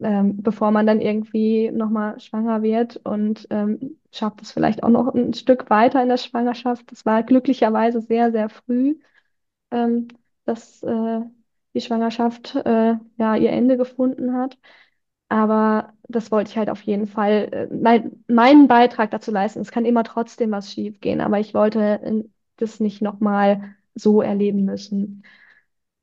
ähm, bevor man dann irgendwie nochmal schwanger wird und ähm, schafft es vielleicht auch noch ein Stück weiter in der Schwangerschaft. Das war glücklicherweise sehr, sehr früh, ähm, dass äh, die Schwangerschaft äh, ja ihr Ende gefunden hat. Aber das wollte ich halt auf jeden Fall, äh, mein, meinen Beitrag dazu leisten. Es kann immer trotzdem was schief gehen, aber ich wollte äh, das nicht nochmal so erleben müssen.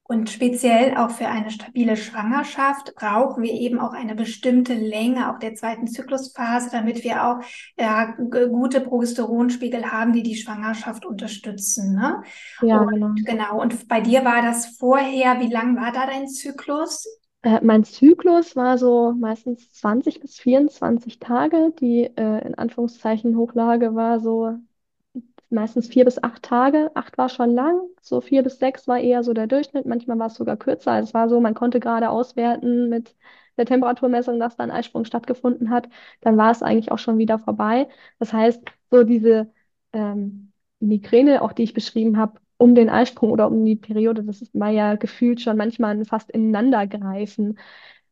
Und speziell auch für eine stabile Schwangerschaft brauchen wir eben auch eine bestimmte Länge auch der zweiten Zyklusphase, damit wir auch ja, gute Progesteronspiegel haben, die die Schwangerschaft unterstützen. Ne? Ja, und, genau. Genau. Und bei dir war das vorher, wie lang war da dein Zyklus? Äh, mein Zyklus war so meistens 20 bis 24 Tage. Die äh, in Anführungszeichen Hochlage war so meistens vier bis acht Tage. Acht war schon lang, so vier bis sechs war eher so der Durchschnitt. Manchmal war es sogar kürzer. Also es war so, man konnte gerade auswerten mit der Temperaturmessung, dass da ein Eisprung stattgefunden hat. Dann war es eigentlich auch schon wieder vorbei. Das heißt, so diese ähm, Migräne, auch die ich beschrieben habe, um den Eisprung oder um die Periode, das ist mal ja gefühlt schon manchmal fast ineinander greifen.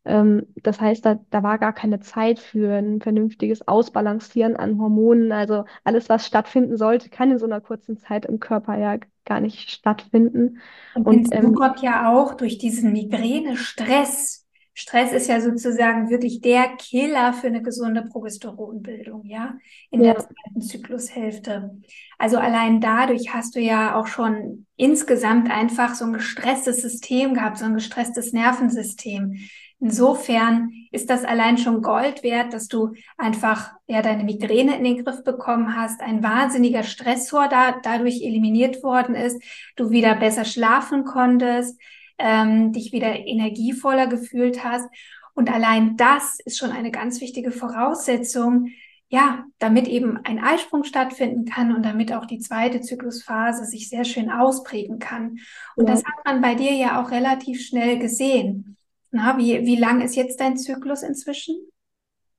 Ähm, das heißt, da, da war gar keine Zeit für ein vernünftiges Ausbalancieren an Hormonen. Also alles, was stattfinden sollte, kann in so einer kurzen Zeit im Körper ja gar nicht stattfinden. Und, Und ähm, kommt ja auch durch diesen Migräne-Stress Stress ist ja sozusagen wirklich der Killer für eine gesunde Progesteronbildung, ja, in Ja, der zweiten Zyklushälfte. Also allein dadurch hast du ja auch schon insgesamt einfach so ein gestresstes System gehabt, so ein gestresstes Nervensystem. Insofern ist das allein schon Gold wert, dass du einfach ja deine Migräne in den Griff bekommen hast, ein wahnsinniger Stressor da, dadurch eliminiert worden ist, du wieder besser schlafen konntest, ähm, dich wieder energievoller gefühlt hast. Und allein das ist schon eine ganz wichtige Voraussetzung, ja, damit eben ein Eisprung stattfinden kann und damit auch die zweite Zyklusphase sich sehr schön ausprägen kann. Und ja. das hat man bei dir ja auch relativ schnell gesehen. Na, wie, wie lang ist jetzt dein Zyklus inzwischen?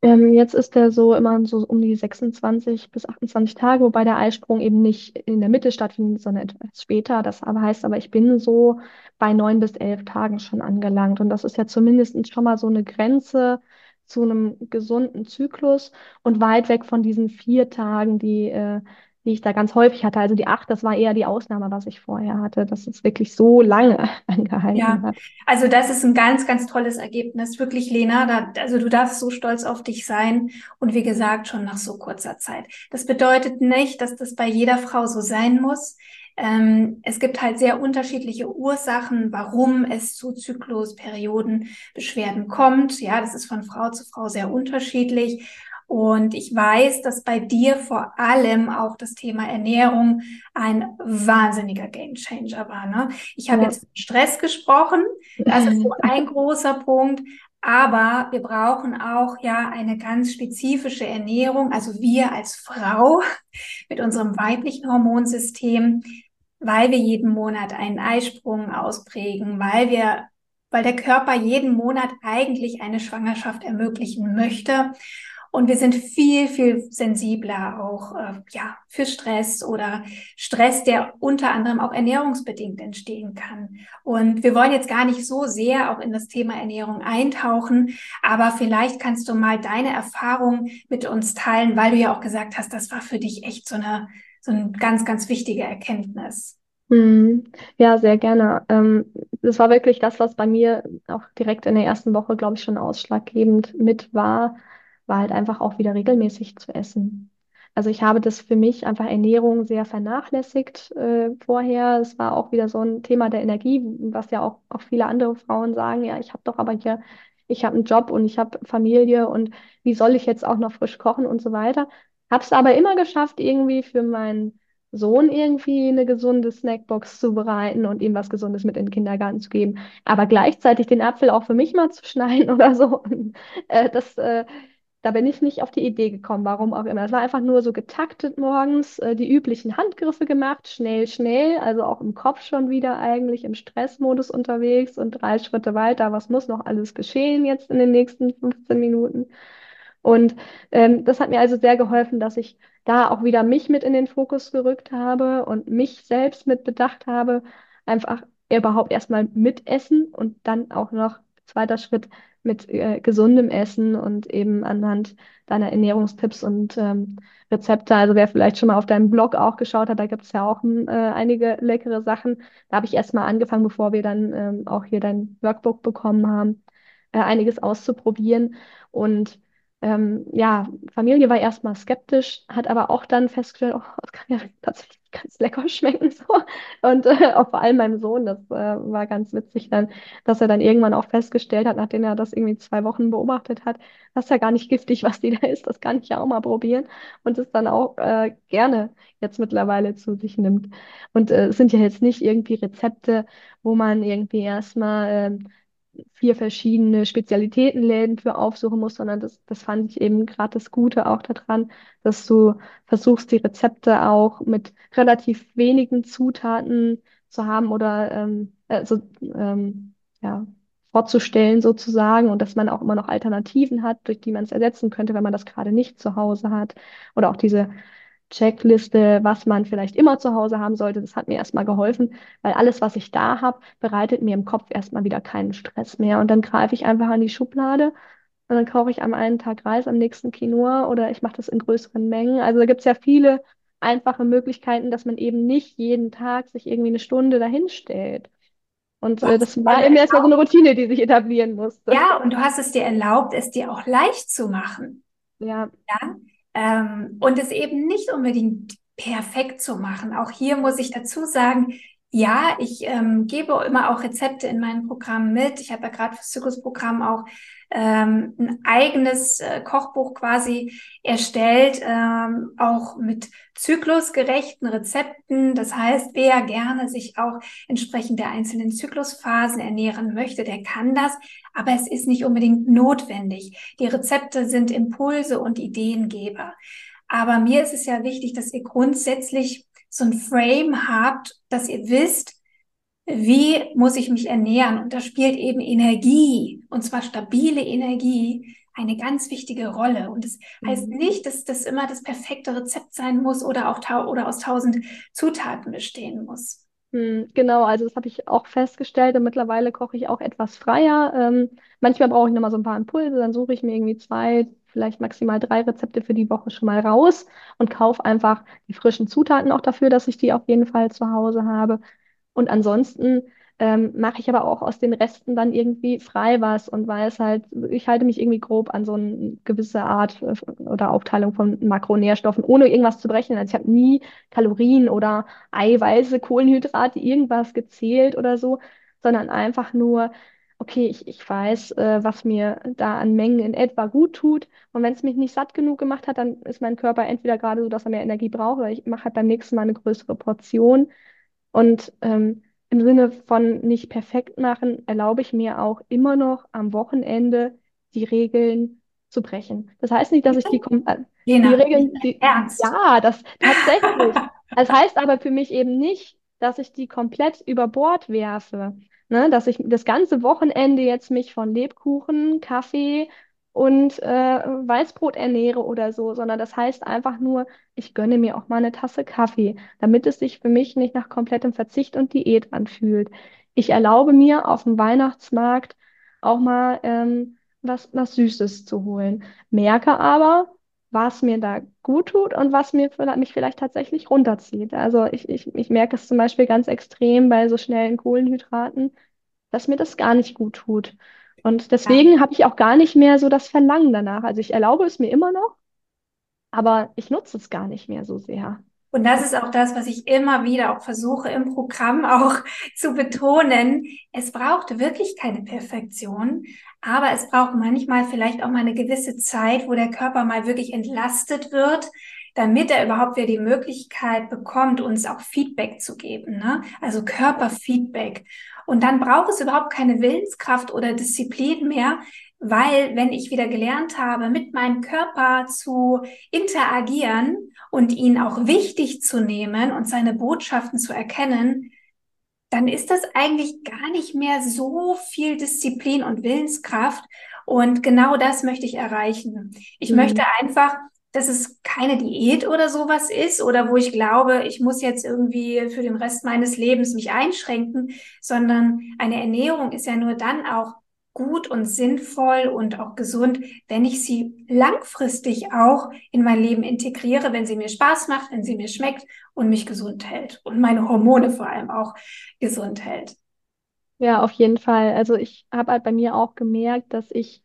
Ähm, jetzt ist der so immer so um die 26 bis 28 Tage, wobei der Eisprung eben nicht in der Mitte stattfindet, sondern etwas später. Das aber heißt aber, ich bin so bei neun bis elf Tagen schon angelangt. Und das ist ja zumindest schon mal so eine Grenze zu einem gesunden Zyklus und weit weg von diesen vier Tagen, die, äh, die ich da ganz häufig hatte. Also die acht, das war eher die Ausnahme, was ich vorher hatte, dass es wirklich so lange angehalten Ja, hat. also das ist ein ganz, ganz tolles Ergebnis. Wirklich, Lena, da, also du darfst so stolz auf dich sein. Und wie gesagt, schon nach so kurzer Zeit. Das bedeutet nicht, dass das bei jeder Frau so sein muss. Ähm, es gibt halt sehr unterschiedliche Ursachen, warum es zu Zyklusperiodenbeschwerden kommt. Ja, das ist von Frau zu Frau sehr unterschiedlich. Und ich weiß, dass bei dir vor allem auch das Thema Ernährung ein wahnsinniger Gamechanger war. Ne? Ich habe Ja. jetzt Stress gesprochen. Das ist so ein großer Punkt. Aber wir brauchen auch ja eine ganz spezifische Ernährung. Also wir als Frau mit unserem weiblichen Hormonsystem, weil wir jeden Monat einen Eisprung ausprägen, weil wir, weil der Körper jeden Monat eigentlich eine Schwangerschaft ermöglichen möchte. Und wir sind viel, viel sensibler auch äh, ja, für Stress oder Stress, der unter anderem auch ernährungsbedingt entstehen kann. Und wir wollen jetzt gar nicht so sehr auch in das Thema Ernährung eintauchen, aber vielleicht kannst du mal deine Erfahrung mit uns teilen, weil du ja auch gesagt hast, das war für dich echt so eine, so eine ganz, ganz wichtige Erkenntnis. Hm, Ja, sehr gerne. Ähm, das war wirklich das, was bei mir auch direkt in der ersten Woche, glaube ich, schon ausschlaggebend mit war, war halt einfach auch wieder regelmäßig zu essen. Also ich habe das für mich einfach Ernährung sehr vernachlässigt äh, vorher. Es war auch wieder so ein Thema der Energie, was ja auch, auch viele andere Frauen sagen, ja, ich habe doch aber hier, ich habe einen Job und ich habe Familie und wie soll ich jetzt auch noch frisch kochen und so weiter. Habe es aber immer geschafft, irgendwie für meinen Sohn irgendwie eine gesunde Snackbox zu bereiten und ihm was Gesundes mit in den Kindergarten zu geben. Aber gleichzeitig den Apfel auch für mich mal zu schneiden oder so. Äh, das, äh, da bin ich nicht auf die Idee gekommen, warum auch immer. Es war einfach nur so getaktet morgens, äh, die üblichen Handgriffe gemacht, schnell, schnell, also auch im Kopf schon wieder eigentlich im Stressmodus unterwegs und drei Schritte weiter. Was muss noch alles geschehen jetzt in den nächsten 15 Minuten? Und ähm, das hat mir also sehr geholfen, dass ich da auch wieder mich mit in den Fokus gerückt habe und mich selbst mit bedacht habe, einfach überhaupt erstmal mitessen und dann auch noch zweiter Schritt mit äh, gesundem Essen und eben anhand deiner Ernährungstipps und ähm, Rezepte. Also wer vielleicht schon mal auf deinem Blog auch geschaut hat, da gibt es ja auch äh, einige leckere Sachen. Da habe ich erstmal angefangen, bevor wir dann ähm, auch hier dein Workbook bekommen haben, äh, einiges auszuprobieren und ähm, ja, Familie war erstmal skeptisch, hat aber auch dann festgestellt, oh, das kann ja tatsächlich ganz lecker schmecken. So. Und äh, auch vor allem meinem Sohn, das äh, war ganz witzig dann, dass er dann irgendwann auch festgestellt hat, nachdem er das irgendwie zwei Wochen beobachtet hat, das ist ja gar nicht giftig, was die da ist, das kann ich ja auch mal probieren. Und es dann auch äh, gerne jetzt mittlerweile zu sich nimmt. Und äh, es sind ja jetzt nicht irgendwie Rezepte, wo man irgendwie erstmal ähm, vier verschiedene Spezialitätenläden für aufsuchen musst, sondern das, das fand ich eben gerade das Gute auch daran, dass du versuchst, die Rezepte auch mit relativ wenigen Zutaten zu haben oder ähm, also, ähm, ja, vorzustellen sozusagen und dass man auch immer noch Alternativen hat, durch die man es ersetzen könnte, wenn man das gerade nicht zu Hause hat. Oder auch diese Checkliste, was man vielleicht immer zu Hause haben sollte. Das hat mir erstmal geholfen, weil alles, was ich da habe, bereitet mir im Kopf erstmal wieder keinen Stress mehr. Und dann greife ich einfach an die Schublade und dann kaufe ich am einen Tag Reis, am nächsten Quinoa oder ich mache das in größeren Mengen. Also da gibt es ja viele einfache Möglichkeiten, dass man eben nicht jeden Tag sich irgendwie eine Stunde dahin stellt. Und äh, das war eben erstmal so eine Routine, die sich etablieren musste. Ja, und du hast es dir erlaubt, es dir auch leicht zu machen. Ja. Ja. Ähm, und es eben nicht unbedingt perfekt zu machen. Auch hier muss ich dazu sagen, ja, ich ähm, gebe immer auch Rezepte in meinem Programm mit. Ich habe ja gerade fürs Zyklusprogramm auch ähm, ein eigenes äh, Kochbuch quasi erstellt, ähm, auch mit zyklusgerechten Rezepten. Das heißt, wer gerne sich auch entsprechend der einzelnen Zyklusphasen ernähren möchte, der kann das. Aber es ist nicht unbedingt notwendig. Die Rezepte sind Impulse und Ideengeber. Aber mir ist es ja wichtig, dass ihr grundsätzlich so ein Frame habt, dass ihr wisst, wie muss ich mich ernähren? Und da spielt eben Energie, und zwar stabile Energie, eine ganz wichtige Rolle. Und das mhm. heißt nicht, dass das immer das perfekte Rezept sein muss oder auch oder aus tausend Zutaten bestehen muss. Hm, genau, also das habe ich auch festgestellt und mittlerweile koche ich auch etwas freier. Ähm, manchmal brauche ich nochmal so ein paar Impulse, dann suche ich mir irgendwie zwei, vielleicht maximal drei Rezepte für die Woche schon mal raus und kaufe einfach die frischen Zutaten auch dafür, dass ich die auf jeden Fall zu Hause habe. Und ansonsten ähm, mache ich aber auch aus den Resten dann irgendwie frei was und weiß halt, ich halte mich irgendwie grob an so eine gewisse Art äh, oder Aufteilung von Makronährstoffen, ohne irgendwas zu brechen. Also ich habe nie Kalorien oder Eiweiße, Kohlenhydrate, irgendwas gezählt oder so, sondern einfach nur, okay, ich, ich weiß, äh, was mir da an Mengen in etwa gut tut. Und wenn es mich nicht satt genug gemacht hat, dann ist mein Körper entweder gerade so, dass er mehr Energie braucht, oder ich mache halt beim nächsten Mal eine größere Portion. Und ähm, im Sinne von nicht perfekt machen, erlaube ich mir auch immer noch am Wochenende die Regeln zu brechen. Das heißt nicht, dass ich die, äh, die Regeln, die, Ernst? ja, das tatsächlich. das heißt aber für mich eben nicht, dass ich die komplett über Bord werfe. Ne, dass ich das ganze Wochenende jetzt mich von Lebkuchen, Kaffee und äh, Weißbrot ernähre oder so, sondern das heißt einfach nur, ich gönne mir auch mal eine Tasse Kaffee, damit es sich für mich nicht nach komplettem Verzicht und Diät anfühlt. Ich erlaube mir auf dem Weihnachtsmarkt auch mal ähm, was, was Süßes zu holen, merke aber, was mir da gut tut und was mir mich vielleicht tatsächlich runterzieht. Also ich, ich, ich merke es zum Beispiel ganz extrem bei so schnellen Kohlenhydraten, dass mir das gar nicht gut tut. Und deswegen ja. habe ich auch gar nicht mehr so das Verlangen danach. Also ich erlaube es mir immer noch, aber ich nutze es gar nicht mehr so sehr. Und das ist auch das, was ich immer wieder auch versuche im Programm auch zu betonen. Es braucht wirklich keine Perfektion, aber es braucht manchmal vielleicht auch mal eine gewisse Zeit, wo der Körper mal wirklich entlastet wird, damit er überhaupt wieder die Möglichkeit bekommt, uns auch Feedback zu geben, ne? also Körperfeedback. Und dann braucht es überhaupt keine Willenskraft oder Disziplin mehr, weil wenn ich wieder gelernt habe, mit meinem Körper zu interagieren und ihn auch wichtig zu nehmen und seine Botschaften zu erkennen, dann ist das eigentlich gar nicht mehr so viel Disziplin und Willenskraft. Und genau das möchte ich erreichen. Ich mhm. möchte einfach, dass es keine Diät oder sowas ist oder wo ich glaube, ich muss jetzt irgendwie für den Rest meines Lebens mich einschränken, sondern eine Ernährung ist ja nur dann auch gut und sinnvoll und auch gesund, wenn ich sie langfristig auch in mein Leben integriere, wenn sie mir Spaß macht, wenn sie mir schmeckt und mich gesund hält und meine Hormone vor allem auch gesund hält. Ja, auf jeden Fall. Also ich habe halt bei mir auch gemerkt, dass ich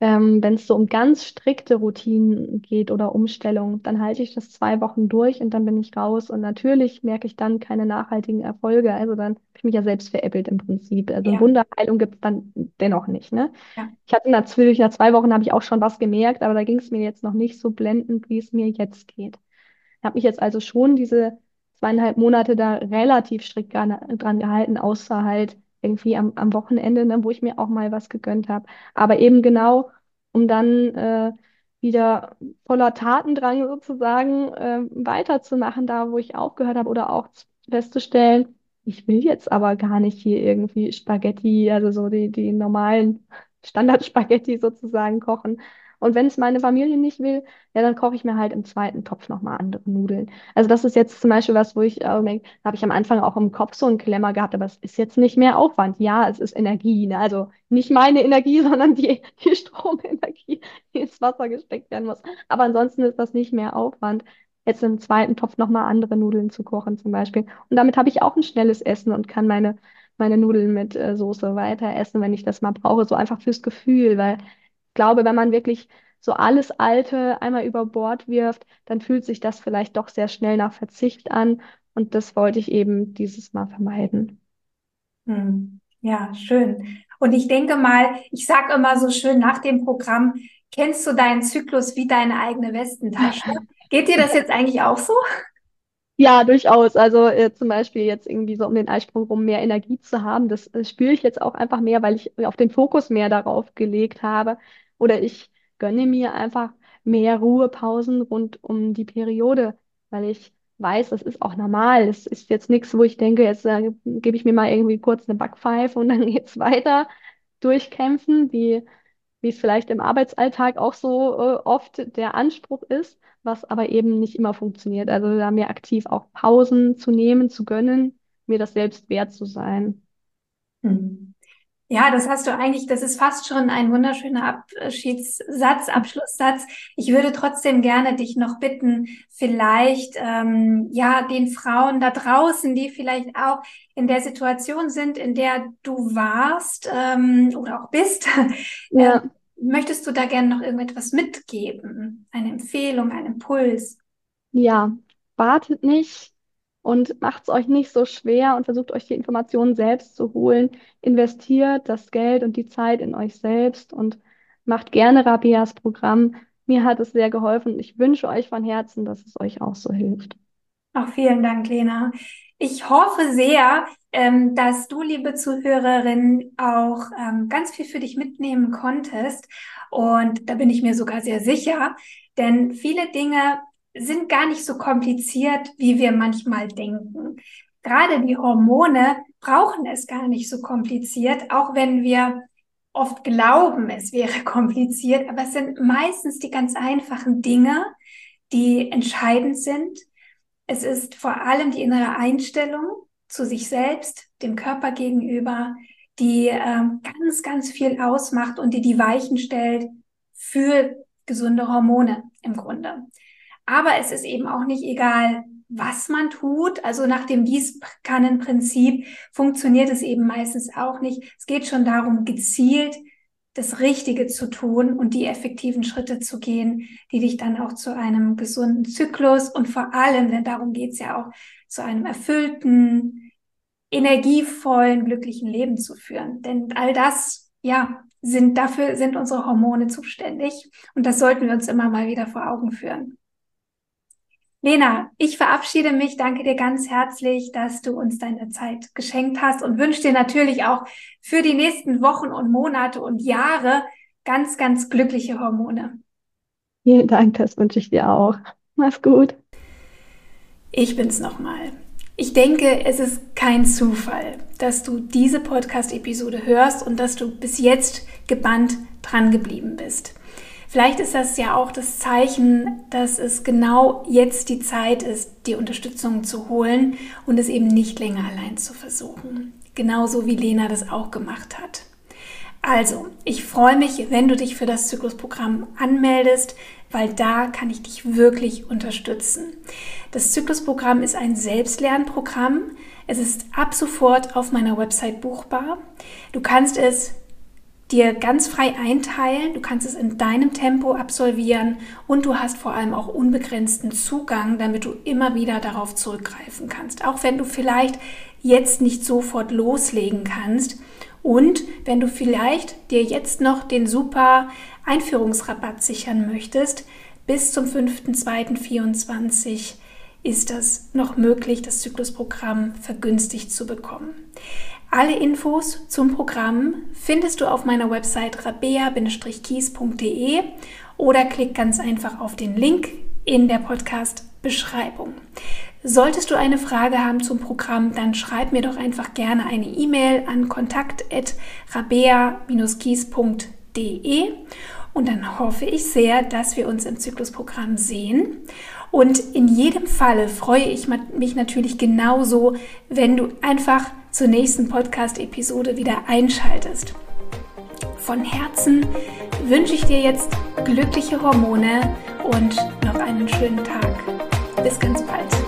ähm, wenn es so um ganz strikte Routinen geht oder Umstellungen, dann halte ich das zwei Wochen durch und dann bin ich raus. Und natürlich merke ich dann keine nachhaltigen Erfolge. Also dann habe ich mich ja selbst veräppelt im Prinzip. Also ja. Wunderheilung gibt es dann dennoch nicht. Ne? Ja. Ich hatte natürlich nach zwei Wochen habe ich auch schon was gemerkt, aber da ging es mir jetzt noch nicht so blendend, wie es mir jetzt geht. Ich habe mich jetzt also schon diese zweieinhalb Monate da relativ strikt dran gehalten, außer halt irgendwie am, am Wochenende, ne, wo ich mir auch mal was gegönnt habe. Aber eben genau, um dann äh, wieder voller Tatendrang sozusagen äh, weiterzumachen, da wo ich aufgehört habe oder auch festzustellen, ich will jetzt aber gar nicht hier irgendwie Spaghetti, also so die, die normalen Standard-Spaghetti sozusagen kochen, und wenn es meine Familie nicht will, ja, dann koche ich mir halt im zweiten Topf nochmal andere Nudeln. Also das ist jetzt zum Beispiel was, wo ich äh, denke, da habe ich am Anfang auch im Kopf so einen Klemmer gehabt, aber es ist jetzt nicht mehr Aufwand. Ja, es ist Energie, ne? Also nicht meine Energie, sondern die, die Stromenergie, die ins Wasser gesteckt werden muss. Aber ansonsten ist das nicht mehr Aufwand jetzt im zweiten Topf nochmal andere Nudeln zu kochen zum Beispiel. Und damit habe ich auch ein schnelles Essen und kann meine meine Nudeln mit äh, Soße weiter essen, wenn ich das mal brauche, so einfach fürs Gefühl, weil glaube, wenn man wirklich so alles Alte einmal über Bord wirft, dann fühlt sich das vielleicht doch sehr schnell nach Verzicht an und das wollte ich eben dieses Mal vermeiden. Hm. Ja, schön. Und ich denke mal, ich sage immer so schön nach dem Programm, kennst du deinen Zyklus wie deine eigene Westentasche? Geht dir das jetzt eigentlich auch so? Ja, durchaus. Also äh, zum Beispiel jetzt irgendwie so um den Eisprung rum mehr Energie zu haben, das, das spüre ich jetzt auch einfach mehr, weil ich auf den Fokus mehr darauf gelegt habe. Oder ich gönne mir einfach mehr Ruhepausen rund um die Periode, weil ich weiß, das ist auch normal. Es ist jetzt nichts, wo ich denke, jetzt äh, gebe ich mir mal irgendwie kurz eine Backpfeife und dann geht's weiter durchkämpfen, wie, wie es vielleicht im Arbeitsalltag auch so äh, oft der Anspruch ist, was aber eben nicht immer funktioniert. Also da mir aktiv auch Pausen zu nehmen, zu gönnen, mir das selbst wert zu sein. Mhm. Ja, das hast du eigentlich, das ist fast schon ein wunderschöner Abschiedssatz, Abschlusssatz. Ich würde trotzdem gerne dich noch bitten, vielleicht ähm, ja den Frauen da draußen, die vielleicht auch in der Situation sind, in der du warst ähm, oder auch bist, ja. äh, möchtest du da gerne noch irgendetwas mitgeben? Eine Empfehlung, einen Impuls? Ja, wartet nicht, und macht es euch nicht so schwer und versucht euch die Informationen selbst zu holen. Investiert das Geld und die Zeit in euch selbst und macht gerne Rabias Programm. Mir hat es sehr geholfen und ich wünsche euch von Herzen, dass es euch auch so hilft. Auch vielen Dank, Lena. Ich hoffe sehr, ähm, dass du, liebe Zuhörerin, auch ähm, ganz viel für dich mitnehmen konntest. Und da bin ich mir sogar sehr sicher, denn viele Dinge sind gar nicht so kompliziert, wie wir manchmal denken. Gerade die Hormone brauchen es gar nicht so kompliziert, auch wenn wir oft glauben, es wäre kompliziert, aber es sind meistens die ganz einfachen Dinge, die entscheidend sind. Es ist vor allem die innere Einstellung zu sich selbst, dem Körper gegenüber, die ähm, ganz, ganz viel ausmacht und die die Weichen stellt für gesunde Hormone im Grunde. Aber es ist eben auch nicht egal, was man tut. Also nach dem Gießkannenprinzip funktioniert es eben meistens auch nicht. Es geht schon darum, gezielt das Richtige zu tun und die effektiven Schritte zu gehen, die dich dann auch zu einem gesunden Zyklus und vor allem, denn darum geht's ja auch, zu einem erfüllten, energievollen, glücklichen Leben zu führen. Denn all das, ja, sind dafür sind unsere Hormone zuständig und das sollten wir uns immer mal wieder vor Augen führen. Lena, ich verabschiede mich, danke dir ganz herzlich, dass du uns deine Zeit geschenkt hast und wünsche dir natürlich auch für die nächsten Wochen und Monate und Jahre ganz, ganz glückliche Hormone. Vielen Dank, das wünsche ich dir auch. Mach's gut. Ich bin's nochmal. Ich denke, es ist kein Zufall, dass du diese Podcast-Episode hörst und dass du bis jetzt gebannt dran geblieben bist. Vielleicht ist das ja auch das Zeichen, dass es genau jetzt die Zeit ist, die Unterstützung zu holen und es eben nicht länger allein zu versuchen. Genauso wie Lena das auch gemacht hat. Also, ich freue mich, wenn du dich für das Zyklusprogramm anmeldest, weil da kann ich dich wirklich unterstützen. Das Zyklusprogramm ist ein Selbstlernprogramm. Es ist ab sofort auf meiner Website buchbar. Du kannst es dir ganz frei einteilen. Du kannst es in deinem Tempo absolvieren und du hast vor allem auch unbegrenzten Zugang, damit du immer wieder darauf zurückgreifen kannst. Auch wenn du vielleicht jetzt nicht sofort loslegen kannst und wenn du vielleicht dir jetzt noch den super Einführungsrabatt sichern möchtest, bis zum 5.2.24 ist das noch möglich, das Zyklusprogramm vergünstigt zu bekommen. Alle Infos zum Programm findest du auf meiner Website rabea-kies.de oder klick ganz einfach auf den Link in der Podcast-Beschreibung. Solltest du eine Frage haben zum Programm, dann schreib mir doch einfach gerne eine E-Mail an kontakt.rabea-kies.de und dann hoffe ich sehr, dass wir uns im Zyklusprogramm sehen. Und in jedem Falle freue ich mich natürlich genauso, wenn du einfach zur nächsten Podcast-Episode wieder einschaltest. Von Herzen wünsche ich dir jetzt glückliche Hormone und noch einen schönen Tag. Bis ganz bald.